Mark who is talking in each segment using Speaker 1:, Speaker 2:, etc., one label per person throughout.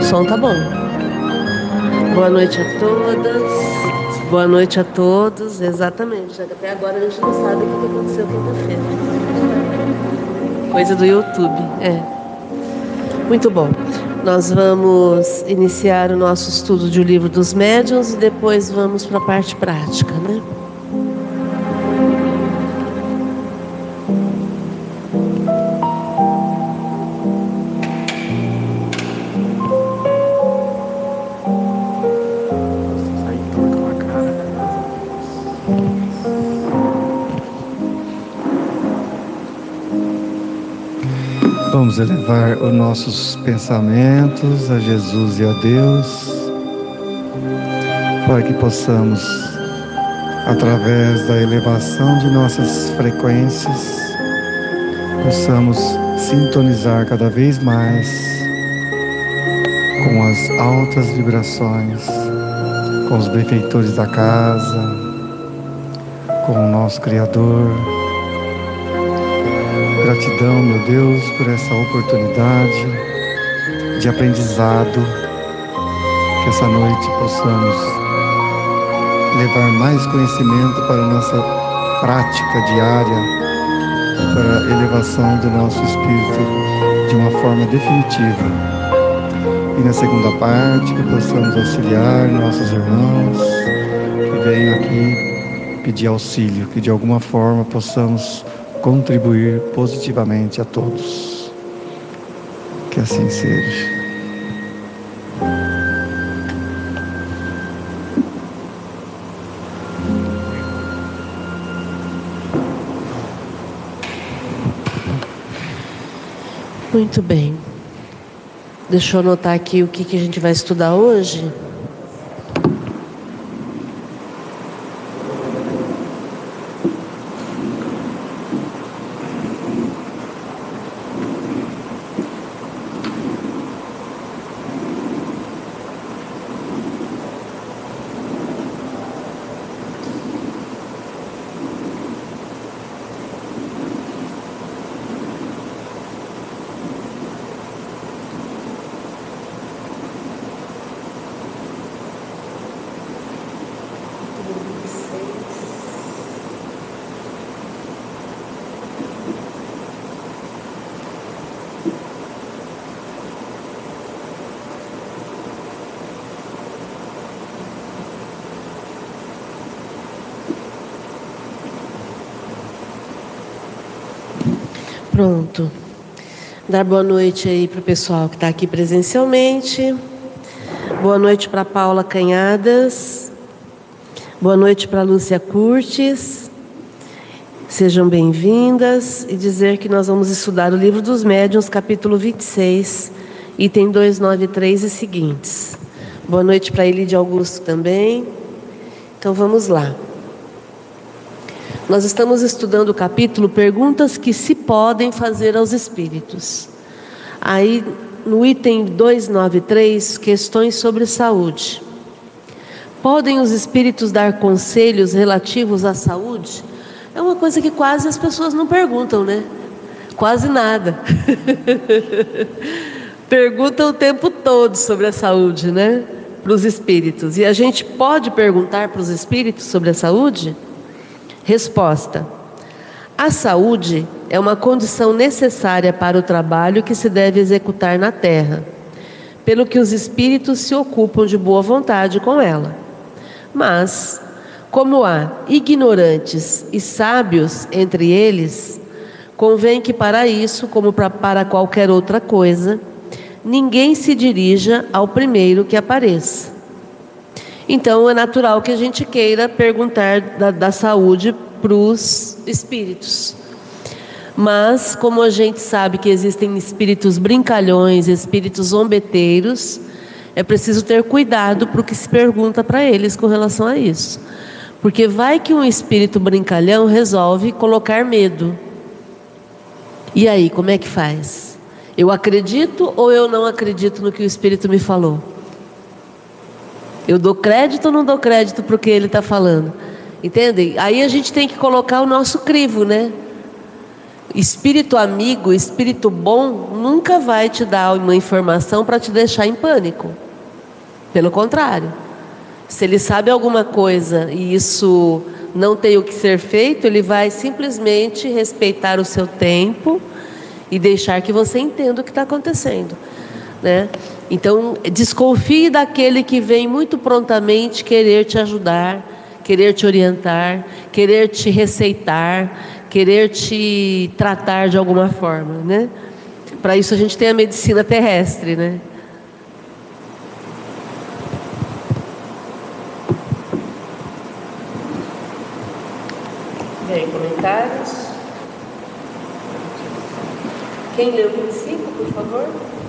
Speaker 1: O som tá bom. Boa noite a todas. Boa noite a todos. Exatamente. Até agora a gente não sabe o que aconteceu quinta-feira. Coisa do YouTube. É. Muito bom. Nós vamos iniciar o nosso estudo de O Livro dos Médiuns e depois vamos para a parte prática, né?
Speaker 2: Elevar os nossos pensamentos a Jesus e a Deus, para que possamos, através da elevação de nossas frequências, possamos sintonizar cada vez mais com as altas vibrações, com os benfeitores da casa, com o nosso Criador Gratidão, meu Deus, por essa oportunidade de aprendizado. Que essa noite possamos levar mais conhecimento para a nossa prática diária, para a elevação do nosso espírito de uma forma definitiva. E na segunda parte, que possamos auxiliar nossos irmãos que venham aqui pedir auxílio, que de alguma forma possamos contribuir positivamente a todos. Que assim seja.
Speaker 1: Muito bem. Deixa eu anotar aqui o que, que a gente vai estudar hoje. Pronto. Dar boa noite aí para o pessoal que está aqui presencialmente. Boa noite para Paula Canhadas. Boa noite para Lúcia Curtis. Sejam bem-vindas e dizer que nós vamos estudar o livro dos médiuns, capítulo 26, item 293 e seguintes. Boa noite para Elide Augusto também. Então vamos lá. Nós estamos estudando o capítulo Perguntas que se podem fazer aos espíritos. Aí, no item 293, questões sobre saúde. Podem os espíritos dar conselhos relativos à saúde? É uma coisa que quase as pessoas não perguntam, né? Quase nada. Perguntam o tempo todo sobre a saúde, né? Para os espíritos. E a gente pode perguntar para os espíritos sobre a saúde? Resposta: A saúde é uma condição necessária para o trabalho que se deve executar na terra, pelo que os espíritos se ocupam de boa vontade com ela. Mas, como há ignorantes e sábios entre eles, convém que para isso, como para qualquer outra coisa, ninguém se dirija ao primeiro que apareça então é natural que a gente queira perguntar da, da saúde para os espíritos. Mas, como a gente sabe que existem espíritos brincalhões, espíritos zombeteiros, é preciso ter cuidado para o que se pergunta para eles com relação a isso. Porque vai que um espírito brincalhão resolve colocar medo. E aí, como é que faz? Eu acredito ou eu não acredito no que o espírito me falou? Eu dou crédito ou não dou crédito para o que ele está falando? Entendem? Aí a gente tem que colocar o nosso crivo, né? Espírito amigo, espírito bom, nunca vai te dar uma informação para te deixar em pânico. Pelo contrário, se ele sabe alguma coisa e isso não tem o que ser feito, ele vai simplesmente respeitar o seu tempo e deixar que você entenda o que está acontecendo. Né? Então, desconfie daquele que vem muito prontamente querer te ajudar, querer te orientar, querer te receitar, querer te tratar de alguma forma. Né? Para isso, a gente tem a medicina terrestre. Né? Bem, comentários? Quem leu 25, por favor?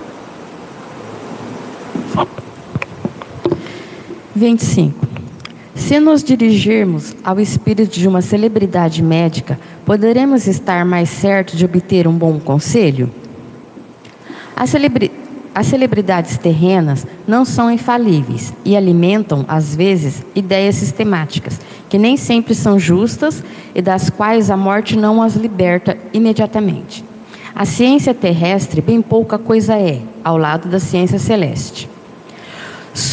Speaker 3: 25. Se nos dirigirmos ao espírito de uma celebridade médica, poderemos estar mais certos de obter um bom conselho? As, celebri as celebridades terrenas não são infalíveis e alimentam, às vezes, ideias sistemáticas que nem sempre são justas e das quais a morte não as liberta imediatamente. A ciência terrestre bem pouca coisa é, ao lado da ciência celeste.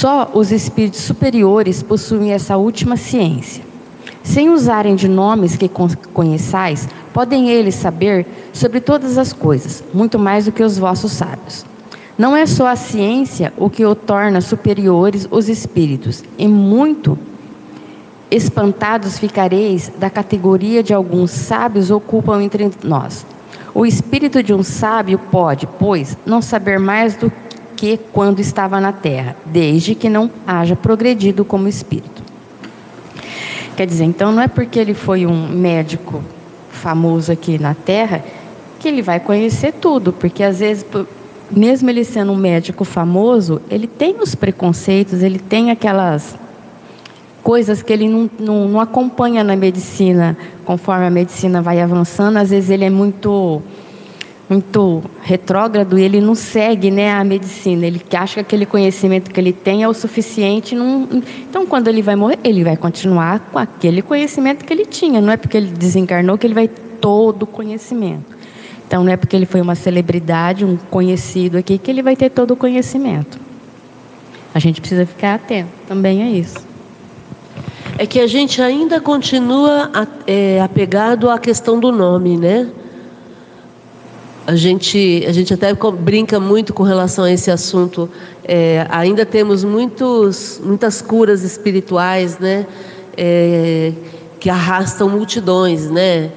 Speaker 3: Só os espíritos superiores possuem essa última ciência. Sem usarem de nomes que conheçais, podem eles saber sobre todas as coisas, muito mais do que os vossos sábios. Não é só a ciência o que o torna superiores os espíritos, e muito espantados ficareis da categoria de alguns sábios ocupam entre nós. O espírito de um sábio pode, pois, não saber mais do que quando estava na terra, desde que não haja progredido como espírito. Quer dizer, então não é porque ele foi um médico famoso aqui na terra que ele vai conhecer tudo, porque às vezes, mesmo ele sendo um médico famoso, ele tem os preconceitos, ele tem aquelas coisas que ele não, não, não, acompanha na medicina, conforme a medicina vai avançando, às vezes ele é muito muito retrógrado e ele não segue né, a medicina, ele acha que aquele conhecimento que ele tem é o suficiente. Não... Então, quando ele vai morrer, ele vai continuar com aquele conhecimento que ele tinha, não é porque ele desencarnou que ele vai todo o conhecimento. Então, não é porque ele foi uma celebridade, um conhecido aqui, que ele vai ter todo o conhecimento. A gente precisa ficar atento, também é isso
Speaker 1: é que a gente ainda continua é, apegado à questão do nome, né? A gente, a gente até brinca muito com relação a esse assunto. É, ainda temos muitos, muitas curas espirituais, né? É, que arrastam multidões, né?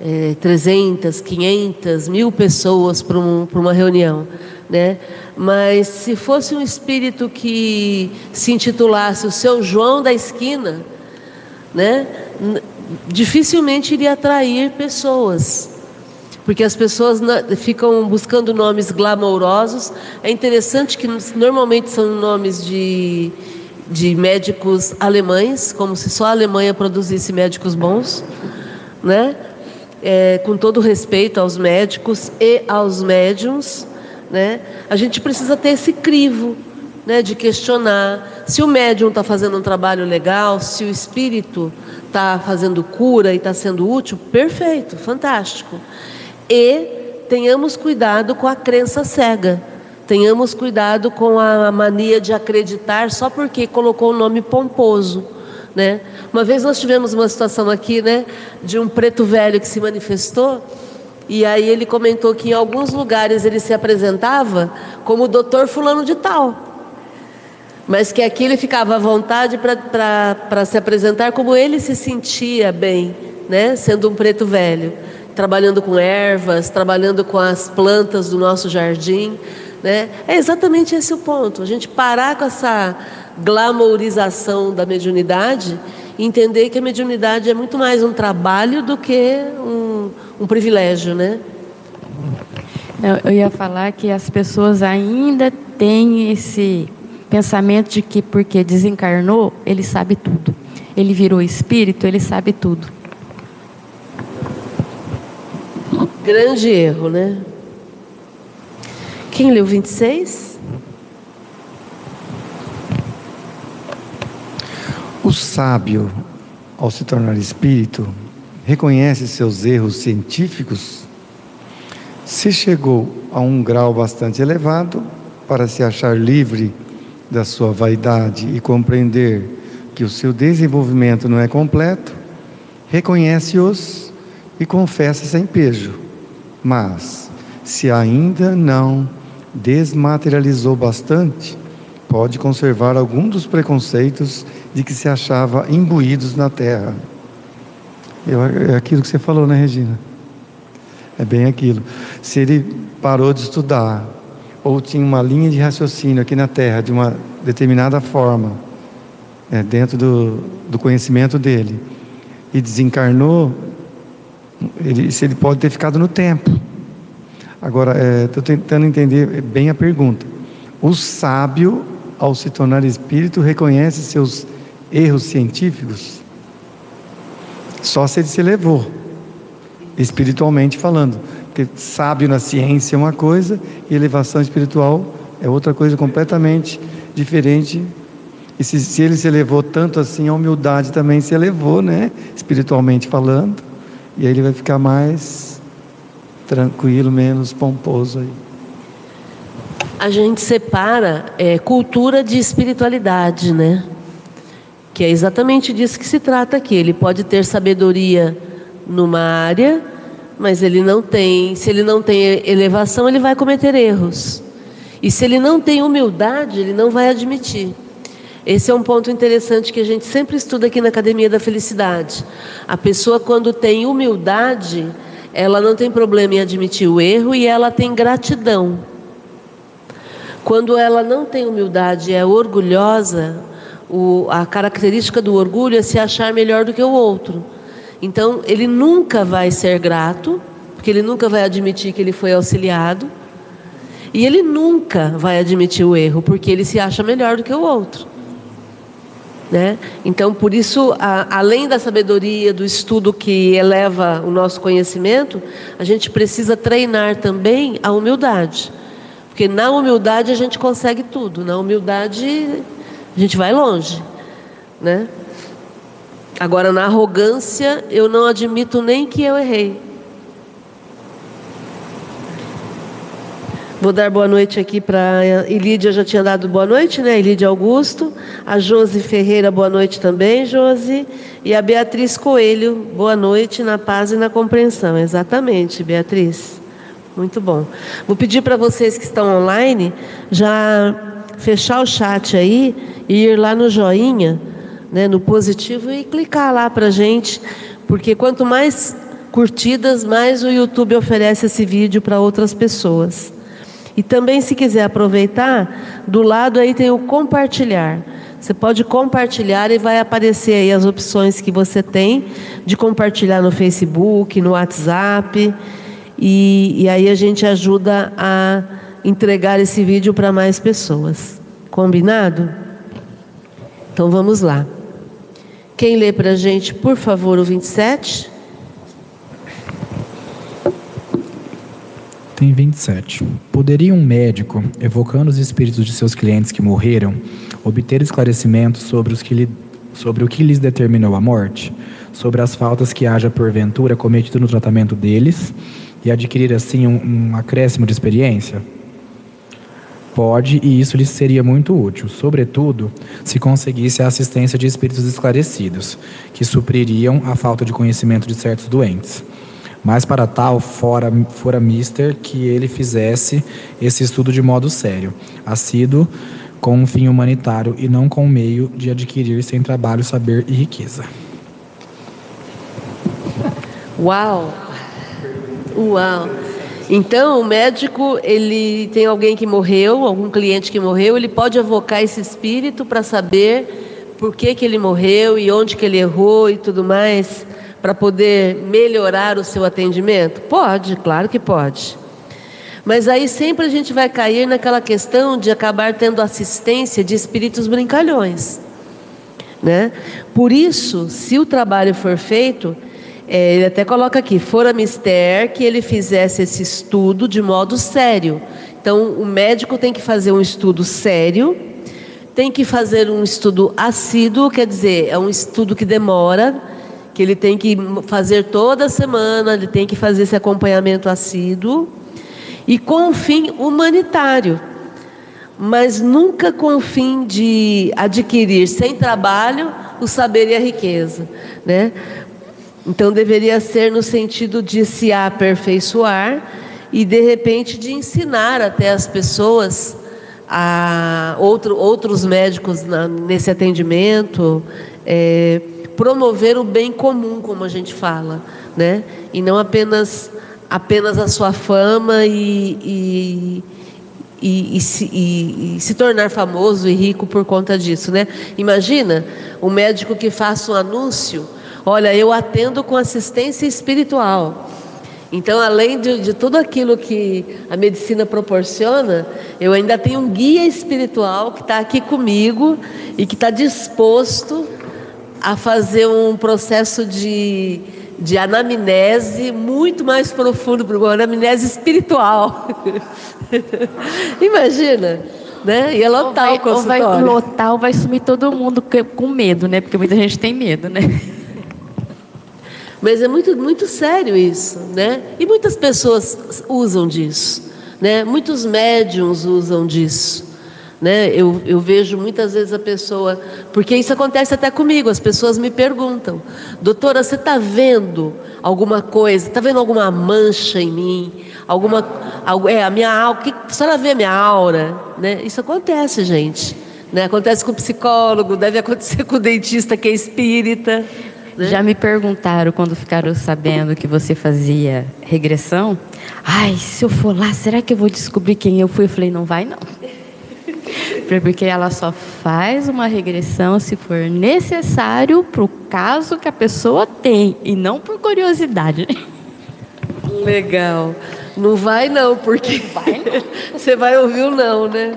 Speaker 1: É, 300, 500, mil pessoas para um, uma reunião. Né? Mas se fosse um espírito que se intitulasse o seu João da esquina, né, dificilmente iria atrair pessoas. Porque as pessoas ficam buscando nomes glamourosos. É interessante que normalmente são nomes de, de médicos alemães, como se só a Alemanha produzisse médicos bons, né? É, com todo respeito aos médicos e aos médiums, né? A gente precisa ter esse crivo né, de questionar se o médium está fazendo um trabalho legal, se o espírito está fazendo cura e está sendo útil, perfeito, fantástico. E tenhamos cuidado com a crença cega. Tenhamos cuidado com a mania de acreditar só porque colocou o um nome pomposo. Né? Uma vez nós tivemos uma situação aqui né, de um preto velho que se manifestou e aí ele comentou que em alguns lugares ele se apresentava como doutor fulano de tal mas que aqui ele ficava à vontade para se apresentar como ele se sentia bem, né? sendo um preto velho, trabalhando com ervas, trabalhando com as plantas do nosso jardim. Né? É exatamente esse o ponto, a gente parar com essa glamourização da mediunidade e entender que a mediunidade é muito mais um trabalho do que um, um privilégio, né?
Speaker 3: Eu ia falar que as pessoas ainda têm esse Pensamento de que porque desencarnou, ele sabe tudo. Ele virou espírito, ele sabe tudo.
Speaker 1: Grande erro, né? Quem leu 26?
Speaker 2: O sábio, ao se tornar espírito, reconhece seus erros científicos Se chegou a um grau bastante elevado, para se achar livre da sua vaidade e compreender que o seu desenvolvimento não é completo, reconhece-os e confessa sem pejo. Mas, se ainda não desmaterializou bastante, pode conservar algum dos preconceitos de que se achava imbuídos na terra. é aquilo que você falou, né, Regina? É bem aquilo. Se ele parou de estudar, ou tinha uma linha de raciocínio aqui na Terra, de uma determinada forma, é, dentro do, do conhecimento dele, e desencarnou, ele, se ele pode ter ficado no tempo. Agora, estou é, tentando entender bem a pergunta. O sábio, ao se tornar espírito, reconhece seus erros científicos? Só se ele se elevou, espiritualmente falando. Porque sábio na ciência é uma coisa e elevação espiritual é outra coisa completamente diferente. E se, se ele se elevou tanto assim, a humildade também se elevou, né? Espiritualmente falando. E aí ele vai ficar mais tranquilo, menos pomposo aí.
Speaker 1: A gente separa é, cultura de espiritualidade, né? Que é exatamente disso que se trata aqui. Ele pode ter sabedoria numa área, mas ele não tem. Se ele não tem elevação, ele vai cometer erros. E se ele não tem humildade, ele não vai admitir. Esse é um ponto interessante que a gente sempre estuda aqui na Academia da Felicidade. A pessoa, quando tem humildade, ela não tem problema em admitir o erro e ela tem gratidão. Quando ela não tem humildade e é orgulhosa, o, a característica do orgulho é se achar melhor do que o outro. Então, ele nunca vai ser grato, porque ele nunca vai admitir que ele foi auxiliado. E ele nunca vai admitir o erro, porque ele se acha melhor do que o outro. Né? Então, por isso, a, além da sabedoria, do estudo que eleva o nosso conhecimento, a gente precisa treinar também a humildade. Porque na humildade a gente consegue tudo, na humildade a gente vai longe. Né? Agora, na arrogância, eu não admito nem que eu errei. Vou dar boa noite aqui para Ilídia, já tinha dado boa noite, né? Ilídia Augusto. A Josi Ferreira, boa noite também, Josi. E a Beatriz Coelho, boa noite na paz e na compreensão. Exatamente, Beatriz. Muito bom. Vou pedir para vocês que estão online já fechar o chat aí e ir lá no joinha, né, no positivo e clicar lá para gente, porque quanto mais curtidas, mais o YouTube oferece esse vídeo para outras pessoas. E também, se quiser aproveitar, do lado aí tem o compartilhar. Você pode compartilhar e vai aparecer aí as opções que você tem de compartilhar no Facebook, no WhatsApp. E, e aí a gente ajuda a entregar esse vídeo para mais pessoas. Combinado? Então vamos lá. Quem lê para a gente, por favor, o 27?
Speaker 4: Tem 27. Poderia um médico, evocando os espíritos de seus clientes que morreram, obter esclarecimento sobre, os que lhe, sobre o que lhes determinou a morte, sobre as faltas que haja porventura cometido no tratamento deles e adquirir assim um, um acréscimo de experiência? Pode, e isso lhe seria muito útil, sobretudo se conseguisse a assistência de espíritos esclarecidos, que supririam a falta de conhecimento de certos doentes. Mas para tal, fora, fora mister que ele fizesse esse estudo de modo sério, assíduo, com um fim humanitário e não com o meio de adquirir sem trabalho, saber e riqueza.
Speaker 1: Uau! Uau! Então, o médico, ele tem alguém que morreu, algum cliente que morreu, ele pode avocar esse espírito para saber por que, que ele morreu e onde que ele errou e tudo mais para poder melhorar o seu atendimento? Pode, claro que pode. Mas aí sempre a gente vai cair naquela questão de acabar tendo assistência de espíritos brincalhões. Né? Por isso, se o trabalho for feito, é, ele até coloca aqui, fora mister que ele fizesse esse estudo de modo sério. Então, o médico tem que fazer um estudo sério, tem que fazer um estudo assíduo, quer dizer, é um estudo que demora, que ele tem que fazer toda semana, ele tem que fazer esse acompanhamento assíduo e com um fim humanitário, mas nunca com o fim de adquirir sem trabalho o saber e a riqueza, né? Então deveria ser no sentido de se aperfeiçoar e de repente de ensinar até as pessoas a outro, outros médicos na, nesse atendimento, é, promover o bem comum, como a gente fala, né? E não apenas apenas a sua fama e, e e, e, se, se, tornar famoso e rico por conta disso, né? Imagina um médico que faça um anúncio, olha, eu atendo com assistência espiritual. Então, além de, de tudo aquilo que a medicina proporciona, eu ainda tenho um guia espiritual que está aqui comigo e que está disposto a fazer um processo de de anamnese muito mais profundo, uma anamnese espiritual. Imagina, né? Ia lotar
Speaker 3: vai,
Speaker 1: o consultório.
Speaker 3: Ou vai lotar ou vai sumir todo mundo com medo, né? Porque muita gente tem medo, né?
Speaker 1: Mas é muito, muito sério isso, né? E muitas pessoas usam disso, né? Muitos médiums usam disso. Né? Eu, eu vejo muitas vezes a pessoa, porque isso acontece até comigo, as pessoas me perguntam, doutora, você está vendo alguma coisa, está vendo alguma mancha em mim? Alguma, é, a minha aura, que, a senhora vê a minha aura? Né? Isso acontece, gente. Né? Acontece com o psicólogo, deve acontecer com o dentista que é espírita.
Speaker 3: Né? Já me perguntaram quando ficaram sabendo que você fazia regressão. Ai, se eu for lá, será que eu vou descobrir quem eu fui? Eu falei, não vai não. Porque ela só faz uma regressão se for necessário para o caso que a pessoa tem e não por curiosidade.
Speaker 1: Legal. Não vai não, porque vai não. você vai ouvir o não, né?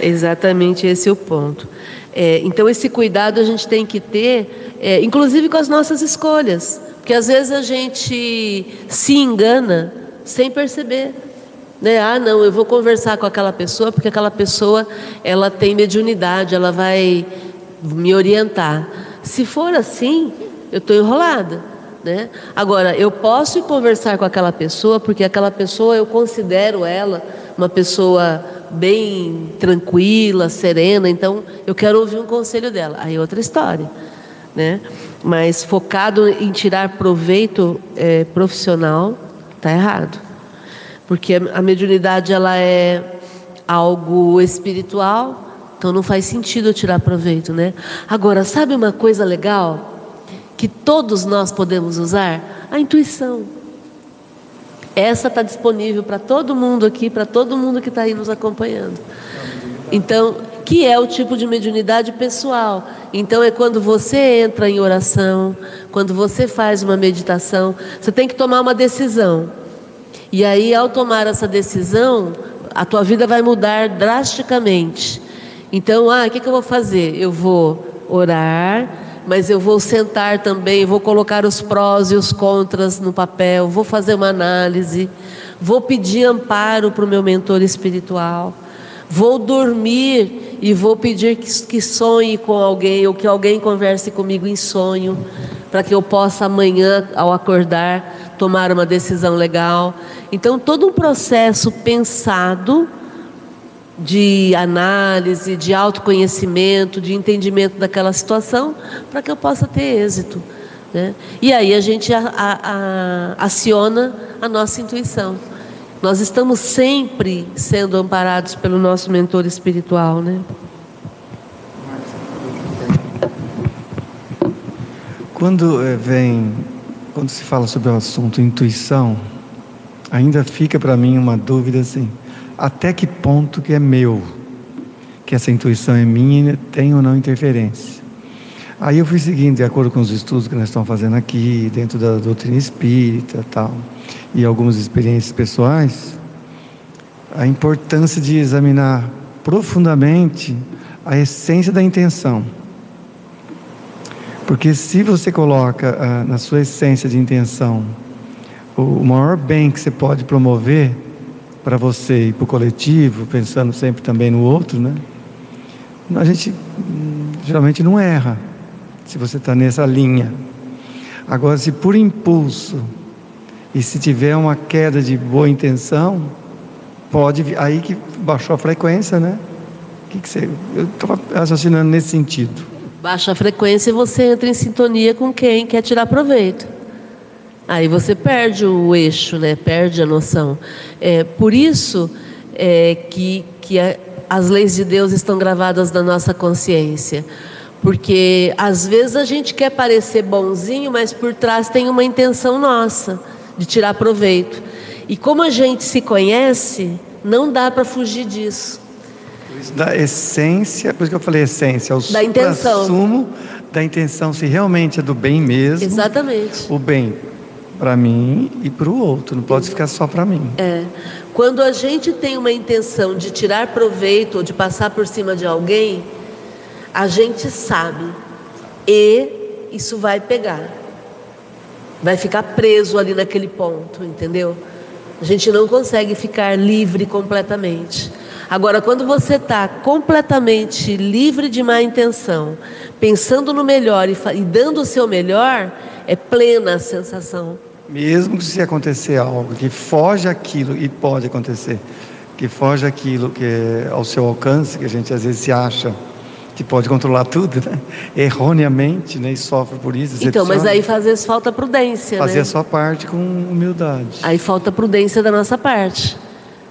Speaker 1: Exatamente esse é o ponto. É, então esse cuidado a gente tem que ter, é, inclusive com as nossas escolhas, porque às vezes a gente se engana sem perceber. Né? Ah, não, eu vou conversar com aquela pessoa porque aquela pessoa ela tem mediunidade, ela vai me orientar. Se for assim, eu estou enrolada. Né? Agora, eu posso conversar com aquela pessoa porque aquela pessoa eu considero ela uma pessoa bem tranquila, serena, então eu quero ouvir um conselho dela. Aí é outra história. Né? Mas focado em tirar proveito é, profissional, está errado porque a mediunidade ela é algo espiritual, então não faz sentido tirar proveito, né? Agora, sabe uma coisa legal que todos nós podemos usar? A intuição. Essa está disponível para todo mundo aqui, para todo mundo que está aí nos acompanhando. Então, que é o tipo de mediunidade pessoal. Então é quando você entra em oração, quando você faz uma meditação, você tem que tomar uma decisão. E aí, ao tomar essa decisão, a tua vida vai mudar drasticamente. Então, ah, o que, que eu vou fazer? Eu vou orar, mas eu vou sentar também, vou colocar os prós e os contras no papel, vou fazer uma análise, vou pedir amparo para o meu mentor espiritual, vou dormir e vou pedir que, que sonhe com alguém ou que alguém converse comigo em sonho, para que eu possa amanhã, ao acordar, tomar uma decisão legal. Então, todo um processo pensado de análise, de autoconhecimento, de entendimento daquela situação, para que eu possa ter êxito. Né? E aí a gente a, a, a, aciona a nossa intuição. Nós estamos sempre sendo amparados pelo nosso mentor espiritual, né?
Speaker 2: Quando eh, vem quando se fala sobre o assunto intuição, ainda fica para mim uma dúvida assim: até que ponto que é meu, que essa intuição é minha tem ou não interferência? Aí eu fui seguindo, de acordo com os estudos que nós estamos fazendo aqui, dentro da doutrina espírita tal, e algumas experiências pessoais, a importância de examinar profundamente a essência da intenção. Porque se você coloca ah, na sua essência de intenção o, maior bem que você pode promover para você e para o coletivo, pensando sempre também no outro, né? A gente geralmente não erra se você está nessa linha. Agora, se por impulso E se tiver uma queda de boa intenção, pode. Aí que baixou a frequência, né? Que, que você. Eu estava raciocinando nesse sentido.
Speaker 1: Baixa a frequência e você entra em sintonia com quem quer tirar proveito. Aí você perde o eixo, né? perde a noção. É, por isso é, que, que a, as leis de Deus estão gravadas na nossa consciência. Porque às vezes a gente quer parecer bonzinho, mas por trás tem uma intenção nossa de tirar proveito. E como a gente se conhece, não dá para fugir disso.
Speaker 2: Da essência, por isso que eu falei essência, o
Speaker 1: da intenção.
Speaker 2: sumo da intenção, se realmente é do bem mesmo.
Speaker 1: Exatamente.
Speaker 2: O bem para mim e para o outro, não pode ficar só para mim.
Speaker 1: É. Quando a gente tem uma intenção de tirar proveito ou de passar por cima de alguém, a gente sabe e isso vai pegar. Vai ficar preso ali naquele ponto, entendeu? A gente não consegue ficar livre completamente. Agora, quando você está completamente livre de má intenção, pensando no melhor e, e dando o seu melhor, é plena a sensação.
Speaker 2: Mesmo que se acontecer algo que foge aquilo, e pode acontecer, que foge aquilo que é ao seu alcance, que a gente às vezes se acha que pode controlar tudo, né? erroneamente, né? e sofre por isso.
Speaker 1: Então, mas aí faz falta prudência.
Speaker 2: Fazer
Speaker 1: né?
Speaker 2: a sua parte com humildade.
Speaker 1: Aí falta prudência da nossa parte,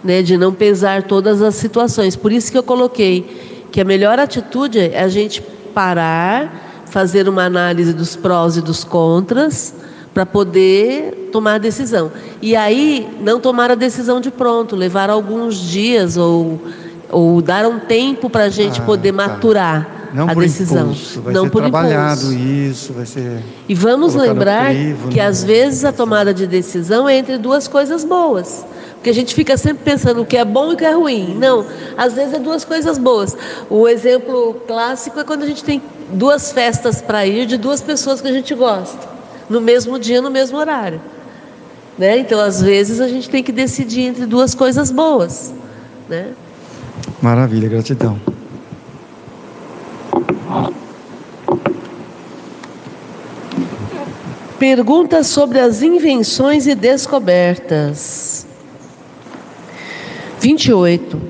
Speaker 1: né? de não pesar todas as situações. Por isso que eu coloquei que a melhor atitude é a gente parar, fazer uma análise dos prós e dos contras para poder tomar a decisão. E aí, não tomar a decisão de pronto, levar alguns dias ou, ou dar um tempo para a gente ah, poder tá. maturar
Speaker 2: não
Speaker 1: a decisão.
Speaker 2: Impulso, vai não ser por trabalhado
Speaker 1: impulso.
Speaker 2: isso, vai ser.
Speaker 1: E vamos lembrar que às vezes a tomada de decisão é entre duas coisas boas. Porque a gente fica sempre pensando o que é bom e o que é ruim. Não, às vezes é duas coisas boas. O exemplo clássico é quando a gente tem duas festas para ir de duas pessoas que a gente gosta no mesmo dia, no mesmo horário. Né? Então, às vezes, a gente tem que decidir entre duas coisas boas. Né?
Speaker 2: Maravilha, gratidão.
Speaker 1: Pergunta sobre as invenções e descobertas. 28.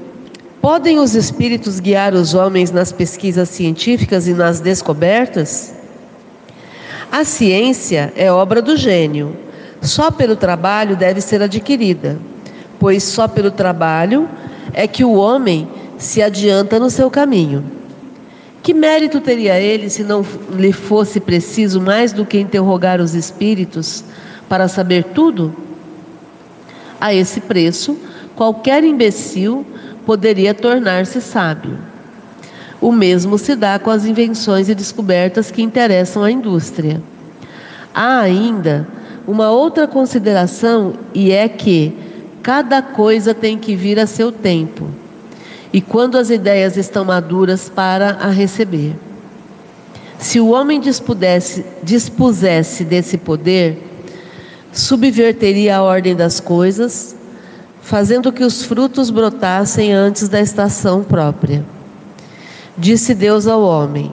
Speaker 1: Podem os espíritos guiar os homens nas pesquisas científicas e nas descobertas? A ciência é obra do gênio. Só pelo trabalho deve ser adquirida, pois só pelo trabalho é que o homem se adianta no seu caminho. Que mérito teria ele se não lhe fosse preciso mais do que interrogar os espíritos para saber tudo? A esse preço, qualquer imbecil poderia tornar-se sábio. O mesmo se dá com as invenções e descobertas que interessam a indústria. Há ainda uma outra consideração e é que cada coisa tem que vir a seu tempo e quando as ideias estão maduras para a receber. Se o homem dispusesse, dispusesse desse poder, subverteria a ordem das coisas, fazendo que os frutos brotassem antes da estação própria. Disse Deus ao homem: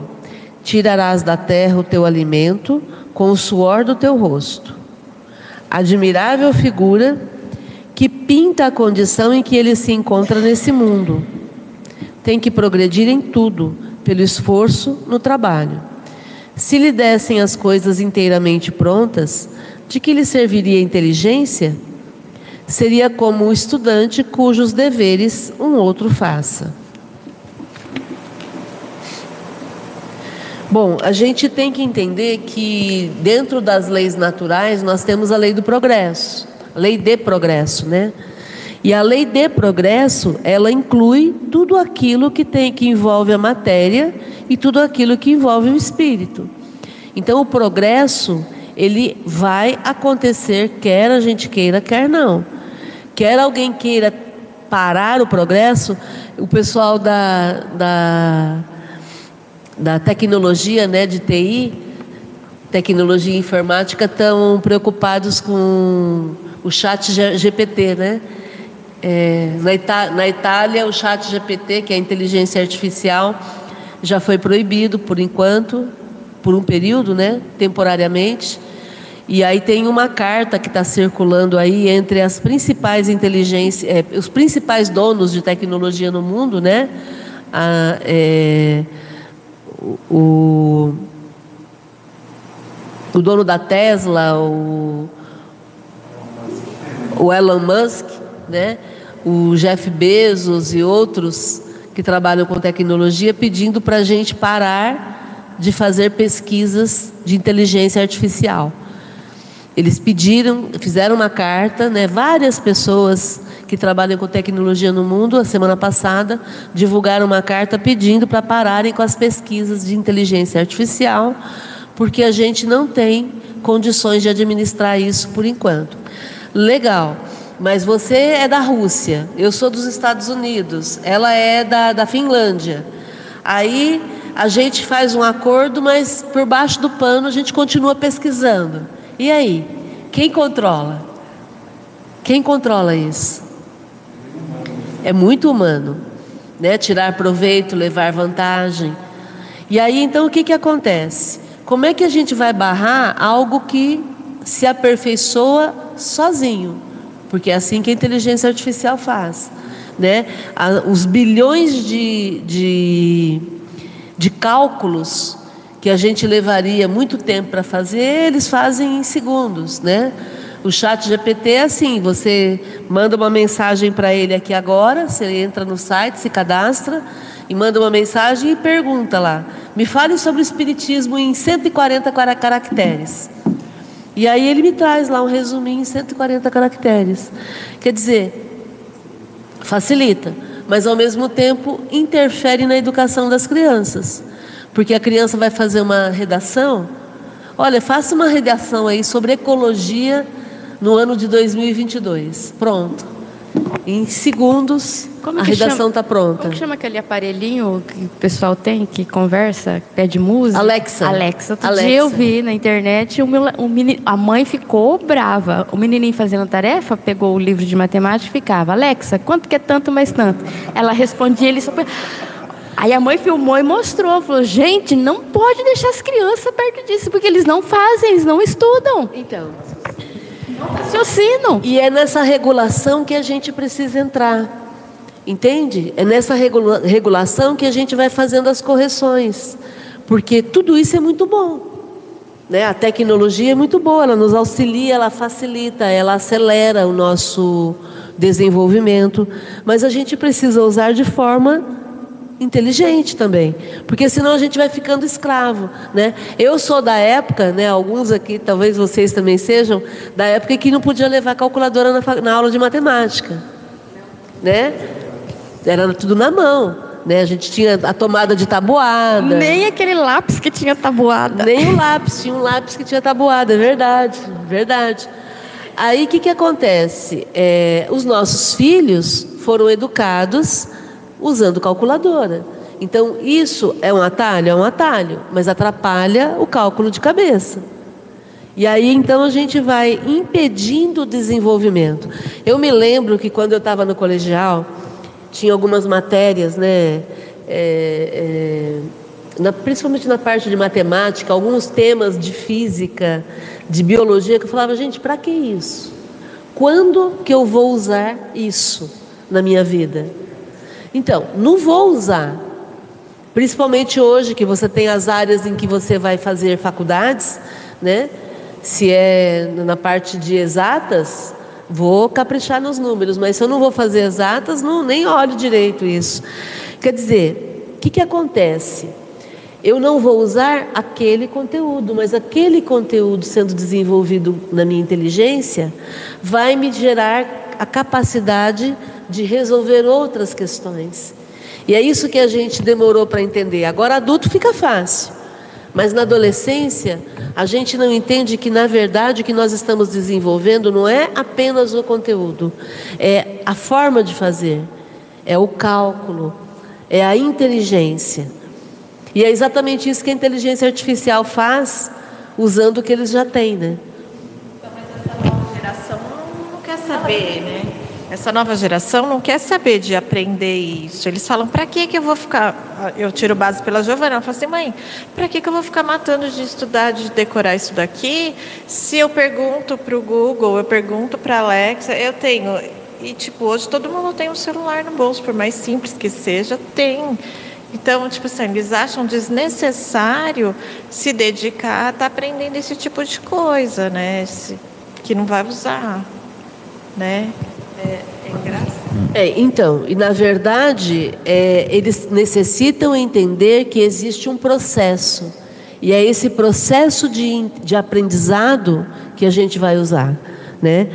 Speaker 1: Tirarás da terra o teu alimento com o suor do teu rosto. Admirável figura que pinta a condição em que ele se encontra nesse mundo. Tem que progredir em tudo, pelo esforço no trabalho. Se lhe dessem as coisas inteiramente prontas, de que lhe serviria a inteligência? Seria como o estudante cujos deveres um outro faça. Bom, a gente tem que entender que dentro das leis naturais nós temos a lei do progresso, lei de progresso, né? E a lei de progresso, ela inclui tudo aquilo que tem que envolve a matéria e tudo aquilo que envolve o espírito. Então o progresso, ele vai acontecer quer a gente queira, quer não. Quer alguém queira parar o progresso, o pessoal da, da da tecnologia, né, de TI, tecnologia informática, estão preocupados com o chat GPT, né? É, na, na Itália, o chat GPT, que é a inteligência artificial, já foi proibido por enquanto, por um período, né, temporariamente. E aí tem uma carta que está circulando aí entre as principais inteligências, é, os principais donos de tecnologia no mundo, né? A, é, o, o dono da Tesla, o, o Elon Musk, né? o Jeff Bezos e outros que trabalham com tecnologia pedindo para a gente parar de fazer pesquisas de inteligência artificial. Eles pediram, fizeram uma carta, né, várias pessoas que trabalham com tecnologia no mundo, a semana passada, divulgaram uma carta pedindo para pararem com as pesquisas de inteligência artificial, porque a gente não tem condições de administrar isso por enquanto. Legal. Mas você é da Rússia, eu sou dos Estados Unidos, ela é da, da Finlândia. Aí a gente faz um acordo, mas por baixo do pano a gente continua pesquisando. E aí? Quem controla? Quem controla isso? É muito humano, né? Tirar proveito, levar vantagem. E aí então o que, que acontece? Como é que a gente vai barrar algo que se aperfeiçoa sozinho? Porque é assim que a inteligência artificial faz. Né? Os bilhões de, de, de cálculos que a gente levaria muito tempo para fazer, eles fazem em segundos. Né? O chat GPT é assim, você manda uma mensagem para ele aqui agora, você entra no site, se cadastra e manda uma mensagem e pergunta lá, me fale sobre o espiritismo em 140 caracteres. E aí ele me traz lá um resuminho em 140 caracteres. Quer dizer, facilita, mas ao mesmo tempo interfere na educação das crianças. Porque a criança vai fazer uma redação. Olha, faça uma redação aí sobre ecologia no ano de 2022. Pronto. Em segundos, a redação está pronta.
Speaker 3: Como que chama aquele aparelhinho que o pessoal tem, que conversa, pede música?
Speaker 1: Alexa.
Speaker 3: Alexa. Outro Alexa. dia eu vi na internet, o meu, o menino, a mãe ficou brava. O menininho fazendo tarefa, pegou o livro de matemática e ficava, Alexa, quanto que é tanto mais tanto? Ela respondia, ele só... Aí a mãe filmou e mostrou, falou, gente, não pode deixar as crianças perto disso, porque eles não fazem, eles não estudam.
Speaker 1: Então...
Speaker 3: Raciocínio.
Speaker 1: E é nessa regulação que a gente precisa entrar. Entende? É nessa regula regulação que a gente vai fazendo as correções. Porque tudo isso é muito bom. Né? A tecnologia é muito boa, ela nos auxilia, ela facilita, ela acelera o nosso desenvolvimento. Mas a gente precisa usar de forma inteligente também, porque senão a gente vai ficando escravo, né? Eu sou da época, né? Alguns aqui, talvez vocês também sejam, da época que não podia levar calculadora na, na aula de matemática, né? Era tudo na mão. Né? A gente tinha a tomada de tabuada.
Speaker 3: Nem aquele lápis que tinha tabuada.
Speaker 1: Nem o lápis, tinha um lápis que tinha tabuada, é verdade, verdade. Aí o que, que acontece? É, os nossos filhos foram educados usando calculadora. Então, isso é um atalho? É um atalho, mas atrapalha o cálculo de cabeça. E aí, então, a gente vai impedindo o desenvolvimento. Eu me lembro que quando eu estava no colegial, tinha algumas matérias, né? É, é, na, principalmente na parte de matemática, alguns temas de física, de biologia, que eu falava, gente, para que isso? Quando que eu vou usar isso na minha vida? Então, não vou usar. Principalmente hoje que você tem as áreas em que você vai fazer faculdades, né? Se é na parte de exatas, vou caprichar nos números, mas se eu não vou fazer exatas, não, nem olho direito isso. Quer dizer, o que, que acontece? Eu não vou usar aquele conteúdo, mas aquele conteúdo sendo desenvolvido na minha inteligência vai me gerar a capacidade de resolver outras questões. E é isso que a gente demorou para entender. Agora, adulto fica fácil. Mas na adolescência, a gente não entende que, na verdade, o que nós estamos desenvolvendo não é apenas o conteúdo, é a forma de fazer, é o cálculo, é a inteligência. E é exatamente isso que a inteligência artificial faz, usando o que eles já têm, né?
Speaker 5: Então, mas essa nova geração não quer saber, né? Essa nova geração não quer saber de aprender isso. Eles falam, para que que eu vou ficar... Eu tiro base pela Giovana, ela fala assim, mãe, para que que eu vou ficar matando de estudar, de decorar isso daqui, se eu pergunto para o Google, eu pergunto para a Alexa, eu tenho... E, tipo, hoje todo mundo tem um celular no bolso, por mais simples que seja, tem. Então, tipo assim, eles acham desnecessário se dedicar a estar tá aprendendo esse tipo de coisa, né? que não vai usar, né? É, é.
Speaker 1: É, então, e na verdade, é, eles necessitam entender que existe um processo. E é esse processo de, de aprendizado que a gente vai usar. Né?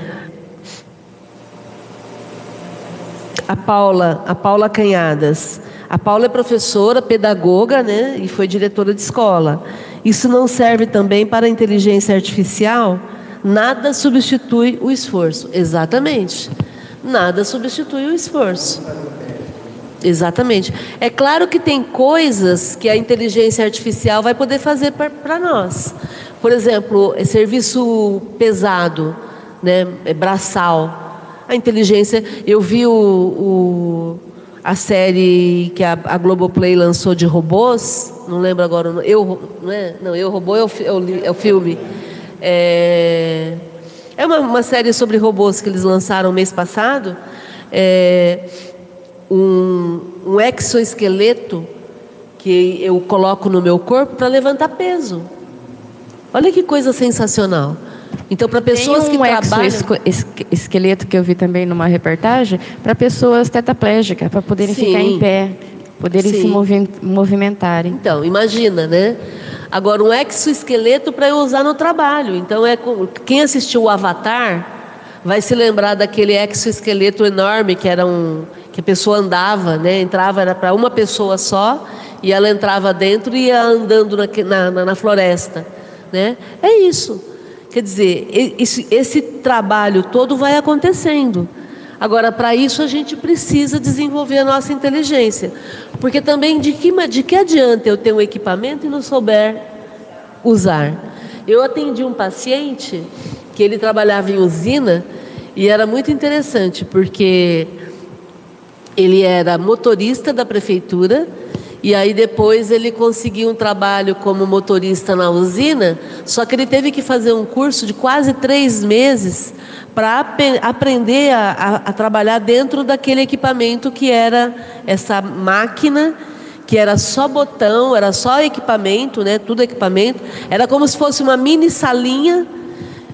Speaker 1: A Paula, a Paula Canhadas. A Paula é professora, pedagoga, né? E foi diretora de escola. Isso não serve também para a inteligência artificial? Nada substitui o esforço. Exatamente. Nada substitui o esforço. Exatamente. É claro que tem coisas que a inteligência artificial vai poder fazer para nós. Por exemplo, é serviço pesado, né, é braçal. A inteligência, eu vi o, o a série que a, a Globoplay lançou de robôs, não lembro agora, eu, não é? Não, eu robô é o, é o, é o filme. É, é uma, uma, série sobre robôs que eles lançaram mês passado. É um, um exoesqueleto que eu coloco no meu corpo para levantar peso. Olha que coisa sensacional. Então, para pessoas
Speaker 3: Tem um
Speaker 1: que trabalham.
Speaker 3: esqueleto que eu vi também numa reportagem para pessoas tetraplégicas, para poderem Sim. ficar em pé, poderem Sim. se movimentarem.
Speaker 1: Então, imagina, né? Agora, um exoesqueleto para eu usar no trabalho. Então, é quem assistiu o Avatar vai se lembrar daquele exoesqueleto enorme que era um que a pessoa andava, né? Entrava era para uma pessoa só e ela entrava dentro e ia andando na, na, na floresta, né? É isso. Quer dizer, esse, esse trabalho todo vai acontecendo. Agora, para isso, a gente precisa desenvolver a nossa inteligência. Porque também, de que, de que adianta eu ter um equipamento e não souber usar? Eu atendi um paciente que ele trabalhava em usina e era muito interessante, porque ele era motorista da prefeitura e aí depois ele conseguiu um trabalho como motorista na usina, só que ele teve que fazer um curso de quase três meses para ap aprender a, a, a trabalhar dentro daquele equipamento que era essa máquina que era só botão, era só equipamento, né? Tudo equipamento. Era como se fosse uma mini salinha,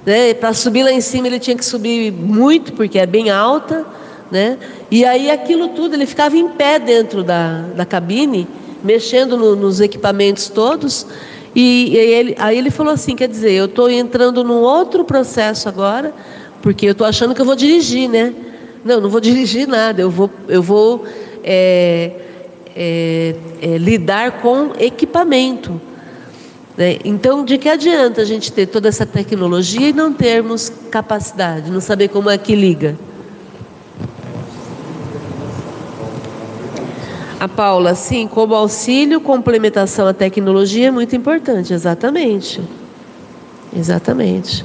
Speaker 1: né? Para subir lá em cima ele tinha que subir muito porque é bem alta, né? E aí aquilo tudo ele ficava em pé dentro da, da cabine mexendo no, nos equipamentos todos. E, e ele, aí ele falou assim: quer dizer, eu estou entrando num outro processo agora, porque eu estou achando que eu vou dirigir, né? Não, não vou dirigir nada, eu vou, eu vou é, é, é, lidar com equipamento. Né? Então, de que adianta a gente ter toda essa tecnologia e não termos capacidade, não saber como é que liga? A Paula, sim, como auxílio, complementação à tecnologia é muito importante, exatamente. Exatamente.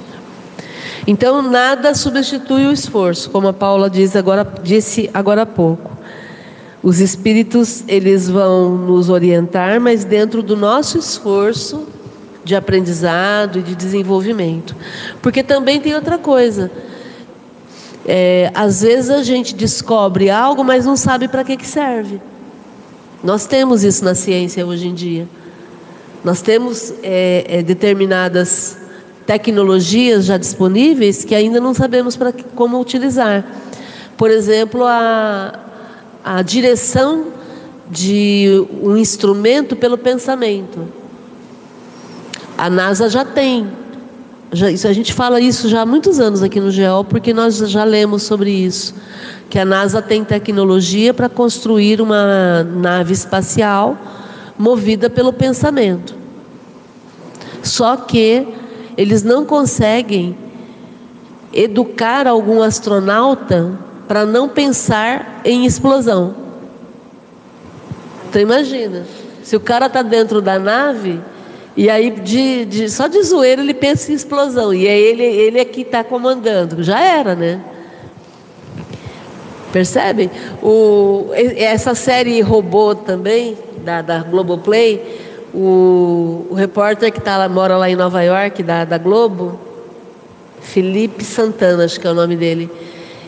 Speaker 1: Então, nada substitui o esforço, como a Paula diz agora, disse agora há pouco. Os espíritos, eles vão nos orientar, mas dentro do nosso esforço de aprendizado e de desenvolvimento. Porque também tem outra coisa. É, às vezes a gente descobre algo, mas não sabe para que, que serve. Nós temos isso na ciência hoje em dia. Nós temos é, é, determinadas tecnologias já disponíveis que ainda não sabemos para como utilizar. Por exemplo, a, a direção de um instrumento pelo pensamento. A NASA já tem. Já, isso, a gente fala isso já há muitos anos aqui no GEOL, porque nós já lemos sobre isso que a NASA tem tecnologia para construir uma nave espacial movida pelo pensamento. Só que eles não conseguem educar algum astronauta para não pensar em explosão. Então imagina, se o cara está dentro da nave e aí de, de, só de zoeira ele pensa em explosão e é ele, ele é que está comandando, já era, né? Percebem? O, essa série Robô também, da, da Globoplay, o, o repórter que tá, mora lá em Nova York, da, da Globo, Felipe Santana, acho que é o nome dele,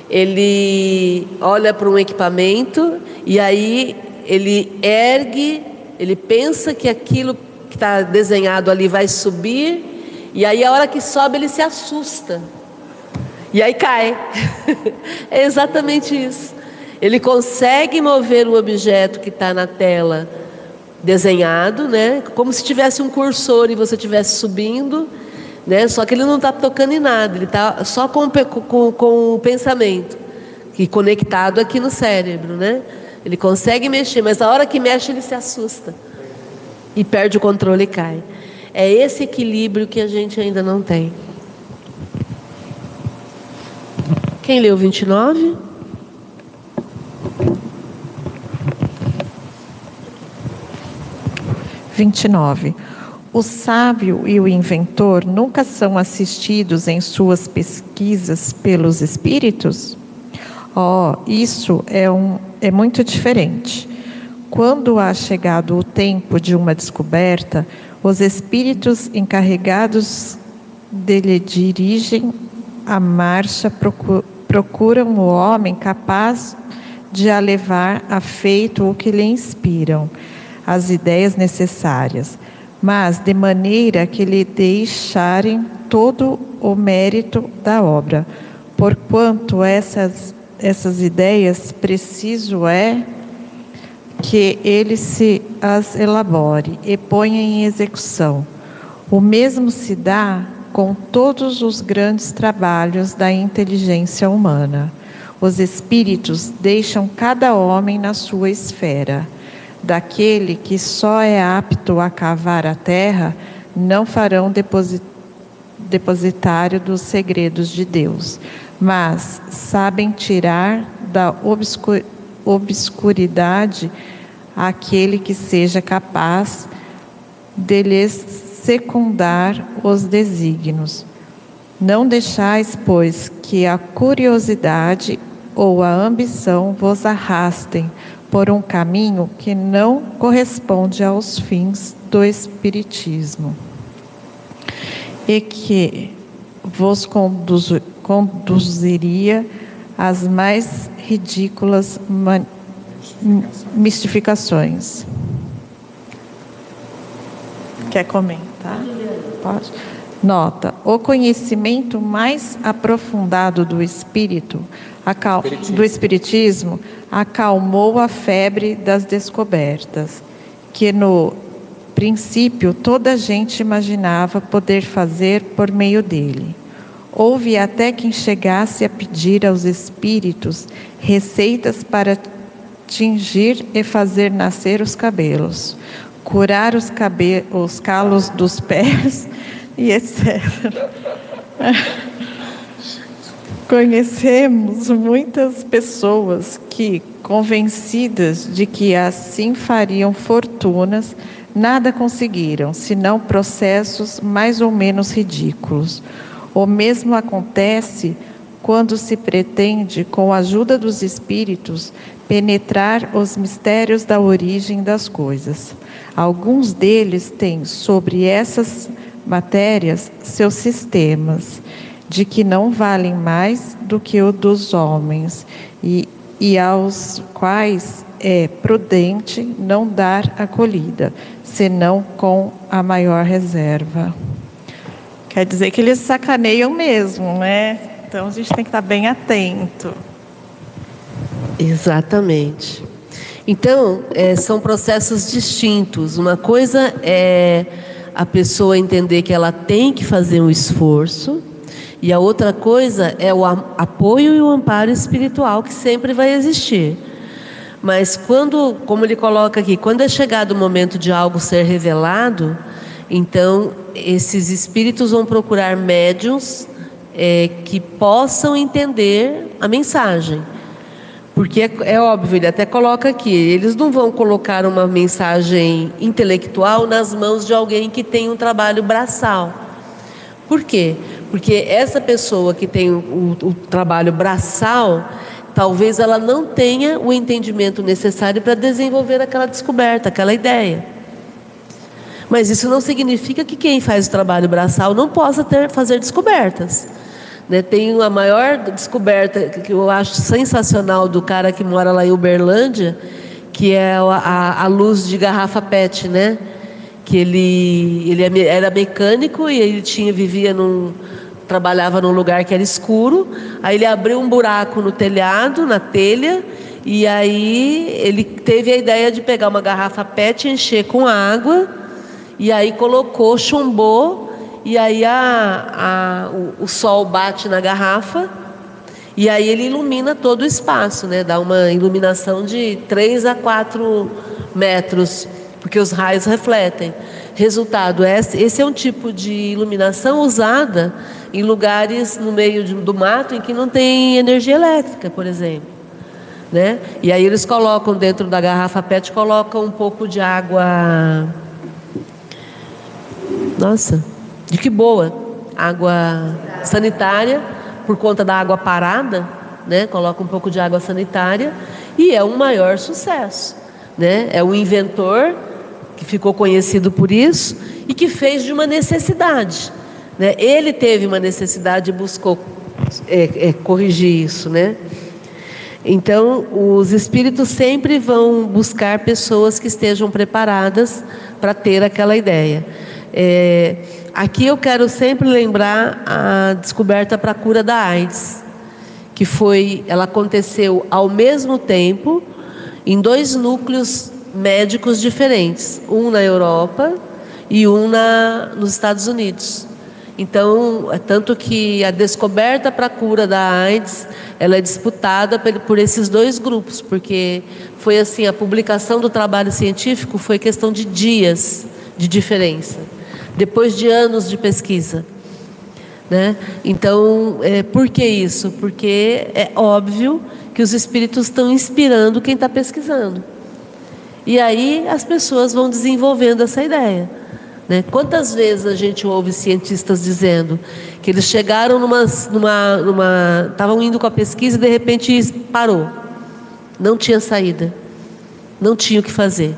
Speaker 1: ele olha para um equipamento e aí ele ergue, ele pensa que aquilo que está desenhado ali vai subir, e aí a hora que sobe ele se assusta. E aí cai. é exatamente isso. Ele consegue mover o objeto que está na tela desenhado, né? Como se tivesse um cursor e você estivesse subindo, né? Só que ele não está tocando em nada, ele está só com, com, com o pensamento e conectado aqui no cérebro, né? Ele consegue mexer, mas a hora que mexe ele se assusta e perde o controle e cai. É esse equilíbrio que a gente ainda não tem. Quem leu 29?
Speaker 5: Vinte. O sábio e o inventor nunca são assistidos em suas pesquisas pelos espíritos? Oh, isso é, um, é muito diferente. Quando há chegado o tempo de uma descoberta, os espíritos encarregados dele dirigem a marcha, procuram o homem capaz de a levar a feito o que lhe inspiram, as ideias necessárias, mas de maneira que lhe deixarem todo o mérito da obra, porquanto essas essas ideias, preciso é que ele se as elabore e ponha em execução. O mesmo se dá com todos os grandes trabalhos da inteligência humana. Os espíritos deixam cada homem na sua esfera. Daquele que só é apto a cavar a terra, não farão depositário dos segredos de Deus mas sabem tirar da obscuridade aquele que seja capaz de lhes secundar os desígnios. Não deixais, pois, que a curiosidade ou a ambição vos arrastem por um caminho que não corresponde aos fins do Espiritismo e que vos conduz, conduziria às mais ridículas mistificações. Quer comentar? Pode. Nota: o conhecimento mais aprofundado do espírito, do espiritismo, acalmou a febre das descobertas, que no princípio toda a gente imaginava poder fazer por meio dele. Houve até quem chegasse a pedir aos espíritos receitas para tingir e fazer nascer os cabelos, curar os, cabe os calos dos pés e etc. Conhecemos muitas pessoas que, convencidas de que assim fariam fortunas, nada conseguiram, senão processos mais ou menos ridículos. O mesmo acontece quando se pretende, com a ajuda dos espíritos, penetrar os mistérios da origem das coisas. Alguns deles têm sobre essas matérias seus sistemas, de que não valem mais do que o dos homens, e, e aos quais é prudente não dar acolhida, senão com a maior reserva. Quer dizer que eles sacaneiam mesmo, né? Então a gente tem que estar bem atento.
Speaker 1: Exatamente. Então, é, são processos distintos. Uma coisa é a pessoa entender que ela tem que fazer um esforço, e a outra coisa é o apoio e o amparo espiritual que sempre vai existir. Mas quando, como ele coloca aqui, quando é chegado o momento de algo ser revelado, então, esses espíritos vão procurar médiums é, que possam entender a mensagem. Porque é, é, óbvio, ele até coloca aqui, eles não vão colocar uma mensagem intelectual nas mãos de alguém que tem um trabalho braçal. Por quê? Porque essa pessoa que tem o, o trabalho braçal talvez ela não tenha o entendimento necessário para desenvolver aquela descoberta, aquela ideia. Mas isso não significa que quem faz o trabalho braçal não possa ter, fazer descobertas. Né? Tem a maior descoberta que eu acho sensacional do cara que mora lá em Uberlândia, que é a, a luz de garrafa PET, né? Que ele, ele é era mecânico e ele tinha vivia num trabalhava num lugar que era escuro. Aí ele abriu um buraco no telhado, na telha, e aí ele teve a ideia de pegar uma garrafa PET, encher com água, e aí colocou, chumbou, e aí a, a, o, o sol bate na garrafa e aí ele ilumina todo o espaço, né? Dá uma iluminação de 3 a 4 metros, porque os raios refletem. Resultado, esse é um tipo de iluminação usada em lugares no meio do mato em que não tem energia elétrica, por exemplo. Né? E aí eles colocam dentro da garrafa PET, colocam um pouco de água. Nossa, de que boa! Água sanitária por conta da água parada, né? Coloca um pouco de água sanitária e é um maior sucesso, né? É o inventor que ficou conhecido por isso e que fez de uma necessidade, né? Ele teve uma necessidade e buscou é, é, corrigir isso, né? Então, os espíritos sempre vão buscar pessoas que estejam preparadas para ter aquela ideia. É, Aqui eu quero sempre lembrar a descoberta para a cura da AIDS, que foi, ela aconteceu ao mesmo tempo em dois núcleos médicos diferentes, um na Europa e um na, nos Estados Unidos. Então, é tanto que a descoberta para a cura da AIDS, ela é disputada por, por esses dois grupos, porque foi assim, a publicação do trabalho científico foi questão de dias de diferença depois de anos de pesquisa. Né? Então, é, por que isso? Porque é óbvio que os espíritos estão inspirando quem está pesquisando. E aí as pessoas vão desenvolvendo essa ideia. Né? Quantas vezes a gente ouve cientistas dizendo que eles chegaram numa. numa, numa estavam indo com a pesquisa e de repente parou. Não tinha saída. Não tinha o que fazer.